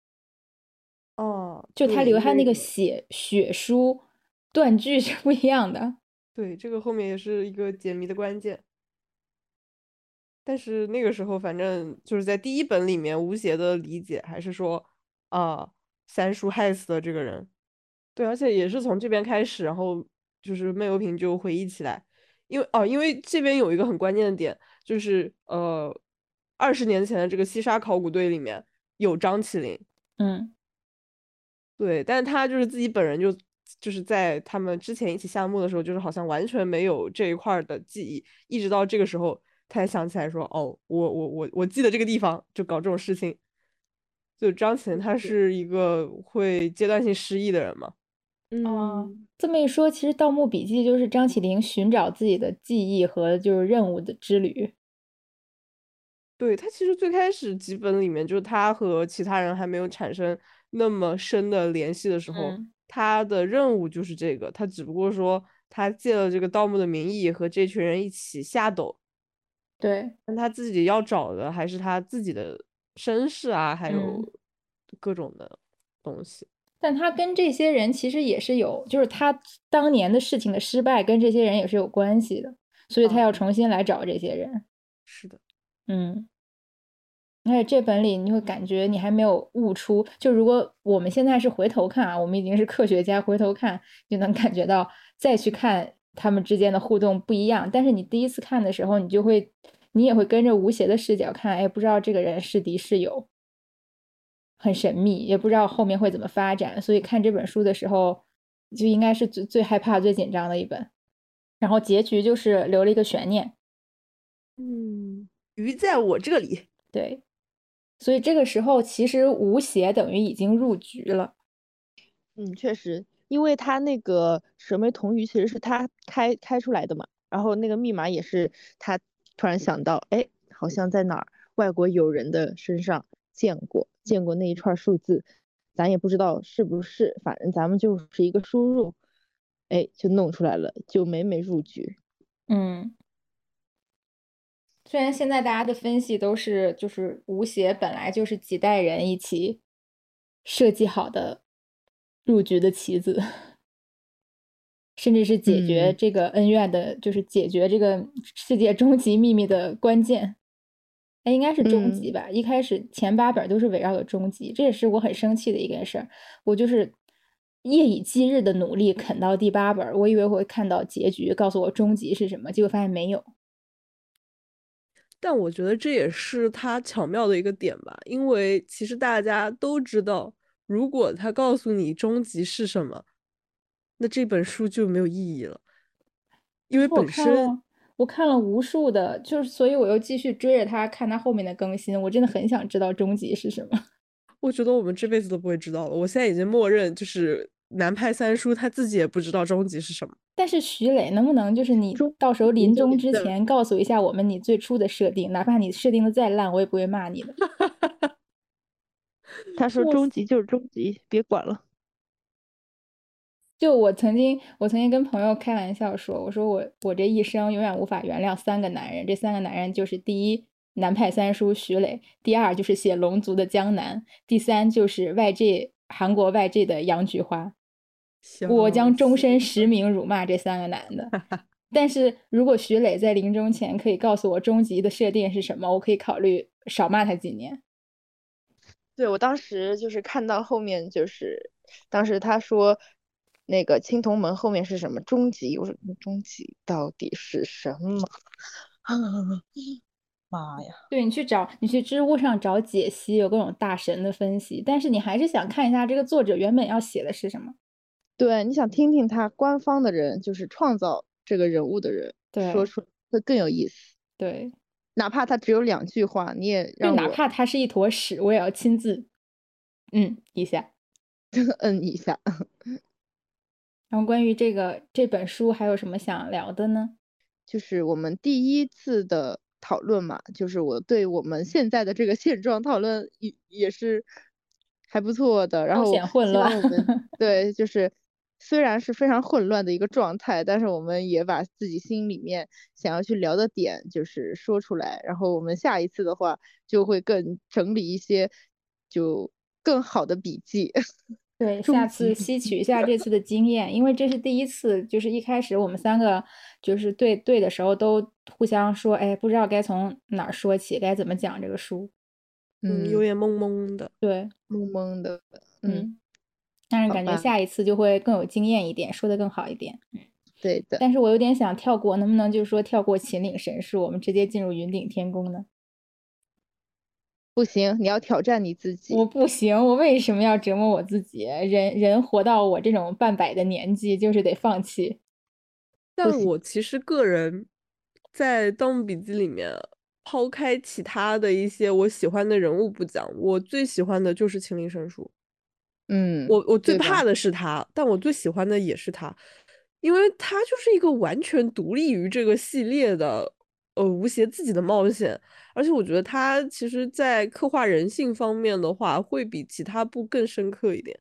哦，就他留下那个血血书断句是不一样的。对，这个后面也是一个解谜的关键。但是那个时候，反正就是在第一本里面，吴邪的理解还是说，啊，三叔害死了这个人。对，而且也是从这边开始，然后就是闷油瓶就回忆起来，因为哦，因为这边有一个很关键的点，就是呃，二十年前的这个西沙考古队里面有张起灵，嗯，对，但是他就是自己本人就就是在他们之前一起下墓的时候，就是好像完全没有这一块的记忆，一直到这个时候，他才想起来说，哦，我我我我记得这个地方就搞这种事情。就张起灵他是一个会阶段性失忆的人嘛。嗯，这么一说，其实《盗墓笔记》就是张起灵寻找自己的记忆和就是任务的之旅。对他其实最开始几本里面，就是他和其他人还没有产生那么深的联系的时候，他的任务就是这个。他只不过说他借了这个盗墓的名义和这群人一起下斗。对，但他自己要找的还是他自己的身世啊，还有各种的东西。但他跟这些人其实也是有，就是他当年的事情的失败跟这些人也是有关系的，所以他要重新来找这些人。是的，嗯。而且这本里你会感觉你还没有悟出，就如果我们现在是回头看啊，我们已经是科学家，回头看就能感觉到，再去看他们之间的互动不一样。但是你第一次看的时候，你就会，你也会跟着吴邪的视角看，哎，不知道这个人是敌是友。很神秘，也不知道后面会怎么发展，所以看这本书的时候，就应该是最最害怕、最紧张的一本。然后结局就是留了一个悬念，嗯，鱼在我这里。对，所以这个时候其实吴邪等于已经入局了。嗯，确实，因为他那个蛇眉铜鱼其实是他开开出来的嘛，然后那个密码也是他突然想到，哎，好像在哪儿外国友人的身上。见过见过那一串数字，咱也不知道是不是，反正咱们就是一个输入，哎，就弄出来了，就每每入局。嗯，虽然现在大家的分析都是，就是吴邪本来就是几代人一起设计好的入局的棋子，甚至是解决这个恩怨的，就是解决这个世界终极秘密的关键。哎，应该是终极吧。一开始前八本都是围绕着终极，这也是我很生气的一件事儿。我就是夜以继日的努力啃到第八本，我以为我会看到结局，告诉我终极是什么，结果发现没有。但我觉得这也是他巧妙的一个点吧，因为其实大家都知道，如果他告诉你终极是什么，那这本书就没有意义了，因为本身。我看了无数的，就是所以我又继续追着他看他后面的更新。我真的很想知道终极是什么。我觉得我们这辈子都不会知道了。我现在已经默认，就是南派三叔他自己也不知道终极是什么。但是徐磊能不能就是你到时候临终之前告诉一下我们你最初的设定，哪怕你设定的再烂，我也不会骂你的。他说终极就是终极，别管了。就我曾经，我曾经跟朋友开玩笑说，我说我我这一生永远无法原谅三个男人，这三个男人就是第一南派三叔徐磊，第二就是写龙族的江南，第三就是 YG 韩国 YG 的杨菊花。我将终身实名辱骂这三个男的。但是如果徐磊在临终前可以告诉我终极的设定是什么，我可以考虑少骂他几年。对我当时就是看到后面，就是当时他说。那个青铜门后面是什么终极？我说终极到底是什么？妈呀！对你去找，你去知乎上找解析，有各种大神的分析，但是你还是想看一下这个作者原本要写的是什么？对，你想听听他官方的人，就是创造这个人物的人说出会更有意思。对，哪怕他只有两句话，你也让哪怕他是一坨屎，我也要亲自嗯一下，嗯一下。然后关于这个这本书还有什么想聊的呢？就是我们第一次的讨论嘛，就是我对我们现在的这个现状讨论也也是还不错的。然后混乱。对，就是虽然是非常混乱的一个状态，但是我们也把自己心里面想要去聊的点就是说出来，然后我们下一次的话就会更整理一些就更好的笔记。对，下次吸取一下这次的经验，因为这是第一次，就是一开始我们三个就是对对的时候都互相说，哎，不知道该从哪儿说起，该怎么讲这个书，嗯，有点懵懵的，对，懵懵的，嗯，但是感觉下一次就会更有经验一点，说的更好一点，对的。但是我有点想跳过，能不能就是说跳过秦岭神树，我们直接进入云顶天宫呢？不行，你要挑战你自己。我不行，我为什么要折磨我自己？人人活到我这种半百的年纪，就是得放弃。但我其实个人在《盗墓笔记》里面，抛开其他的一些我喜欢的人物不讲，我最喜欢的就是秦岭神树。嗯，我我最怕的是他，但我最喜欢的也是他，因为他就是一个完全独立于这个系列的。呃，吴邪自己的冒险，而且我觉得他其实，在刻画人性方面的话，会比其他部更深刻一点。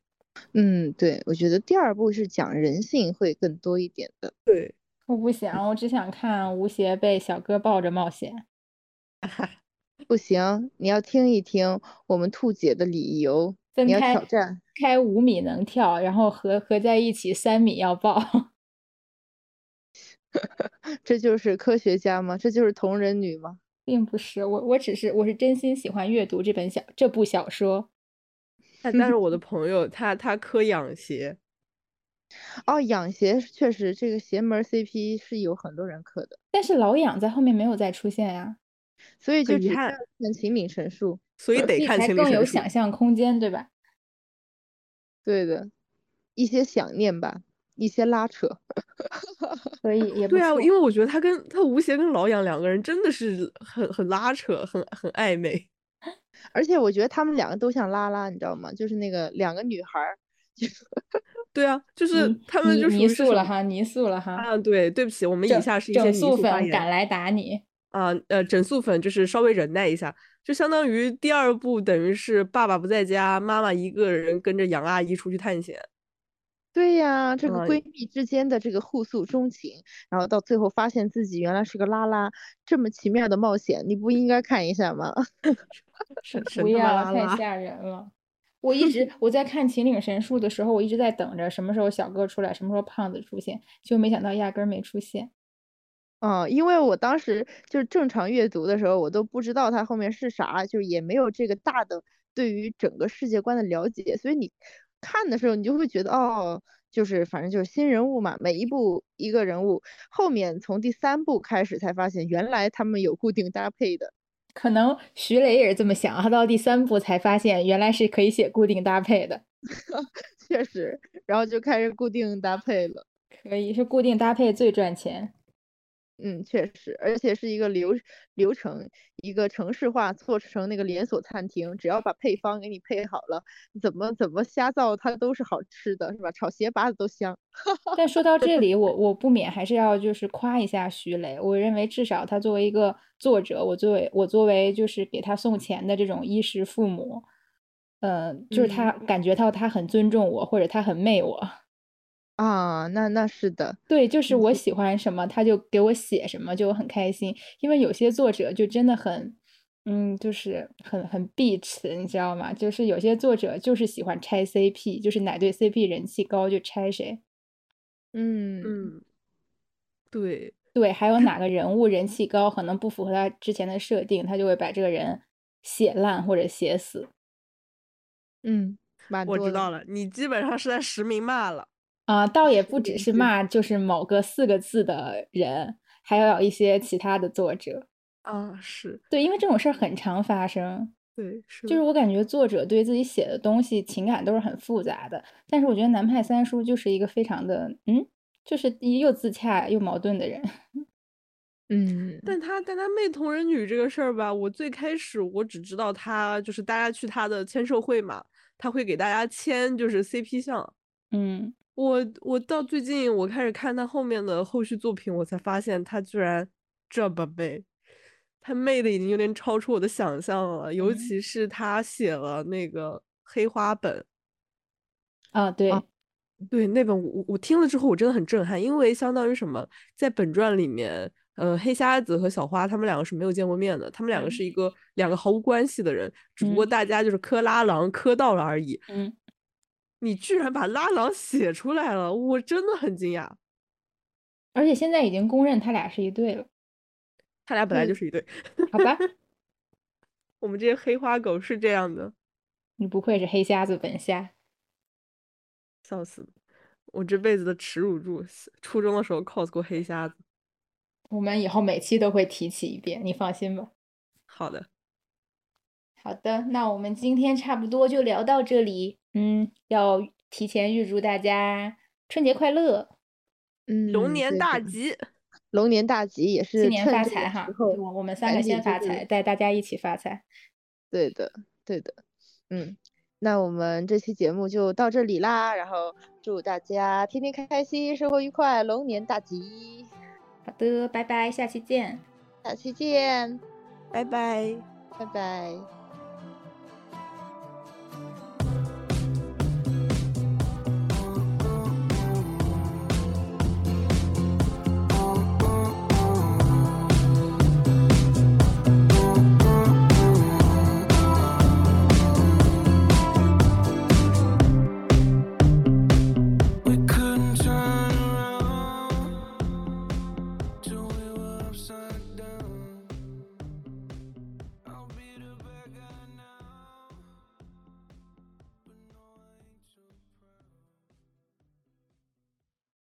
嗯，对，我觉得第二部是讲人性会更多一点的。对，我不想，我只想看吴邪被小哥抱着冒险。不行，你要听一听我们兔姐的理由。你要挑战，开五米能跳，然后合合在一起三米要抱。这就是科学家吗？这就是同人女吗？并不是，我我只是我是真心喜欢阅读这本小这部小说。但是我的 朋友他他磕养鞋，哦，养鞋确实这个邪门 CP 是有很多人磕的，但是老养在后面没有再出现呀，所以就只看秦岭陈述，所以得看才更有想象空间，对吧？对的，一些想念吧。一些拉扯，所以也对啊，因为我觉得他跟他吴邪跟老杨两个人真的是很很拉扯，很很暧昧，而且我觉得他们两个都像拉拉，你知道吗？就是那个两个女孩儿，对啊，就是他们就是泥塑了哈，泥塑了哈啊，对，对不起，我们以下是一些泥塑粉赶来打你啊，呃，整素粉就是稍微忍耐一下，就相当于第二部等于是爸爸不在家，妈妈一个人跟着杨阿姨出去探险。对呀，这个闺蜜之间的这个互诉衷情，然后到最后发现自己原来是个拉拉，这么奇妙的冒险，你不应该看一下吗？不要，太吓人了！我一直 我在看《秦岭神树》的时候，我一直在等着什么时候小哥出来，什么时候胖子出现，就没想到压根儿没出现。嗯，因为我当时就是正常阅读的时候，我都不知道它后面是啥，就也没有这个大的对于整个世界观的了解，所以你。看的时候，你就会觉得哦，就是反正就是新人物嘛，每一部一个人物。后面从第三部开始才发现，原来他们有固定搭配的。可能徐雷也是这么想，他到第三部才发现，原来是可以写固定搭配的。确实，然后就开始固定搭配了。可以是固定搭配最赚钱。嗯，确实，而且是一个流流程，一个城市化做成那个连锁餐厅，只要把配方给你配好了，怎么怎么瞎造它都是好吃的，是吧？炒鞋拔子都香。但说到这里，我我不免还是要就是夸一下徐磊，我认为至少他作为一个作者，我作为我作为就是给他送钱的这种衣食父母，嗯，就是他感觉到他很尊重我，或者他很媚我。啊，那那是的，对，就是我喜欢什么，他就给我写什么，就我很开心。因为有些作者就真的很，嗯，就是很很 bitch，你知道吗？就是有些作者就是喜欢拆 CP，就是哪对 CP 人气高就拆谁。嗯嗯，对对，还有哪个人物人气高，可能不符合他之前的设定，他就会把这个人写烂或者写死。嗯，我知道了，你基本上是在实名骂了。啊，倒也不只是骂，就是某个四个字的人，还有一些其他的作者啊，是对，因为这种事儿很常发生。对，是，就是我感觉作者对自己写的东西情感都是很复杂的，但是我觉得南派三叔就是一个非常的，嗯，就是又自洽又矛盾的人。嗯，但他但他媚同人女这个事儿吧，我最开始我只知道他就是大家去他的签售会嘛，他会给大家签就是 CP 项，嗯。我我到最近我开始看他后面的后续作品，我才发现他居然这么背，他妹的已经有点超出我的想象了。尤其是他写了那个黑花本，啊，对，对，那本我我听了之后我真的很震撼，因为相当于什么，在本传里面，呃，黑瞎子和小花他们两个是没有见过面的，他们两个是一个两个毫无关系的人，只不过大家就是磕拉郎磕到了而已。嗯，你居然把拉郎写出来了，我真的很惊讶。而且现在已经公认他俩是一对了，他俩本来就是一对，好吧？我们这些黑花狗是这样的。你不愧是黑瞎子本瞎。笑死！我这辈子的耻辱柱，初中的时候 cos 过黑瞎子。我们以后每期都会提起一遍，你放心吧。好的，好的，那我们今天差不多就聊到这里。嗯，要提前预祝大家春节快乐，嗯，龙年大吉，龙年大吉也是新年发财哈！我我们三个先发财，带大家一起发财。对的，对的，嗯。那我们这期节目就到这里啦，然后祝大家天天开开心，生活愉快，龙年大吉。好的，拜拜，下期见。下期见，拜拜，拜拜。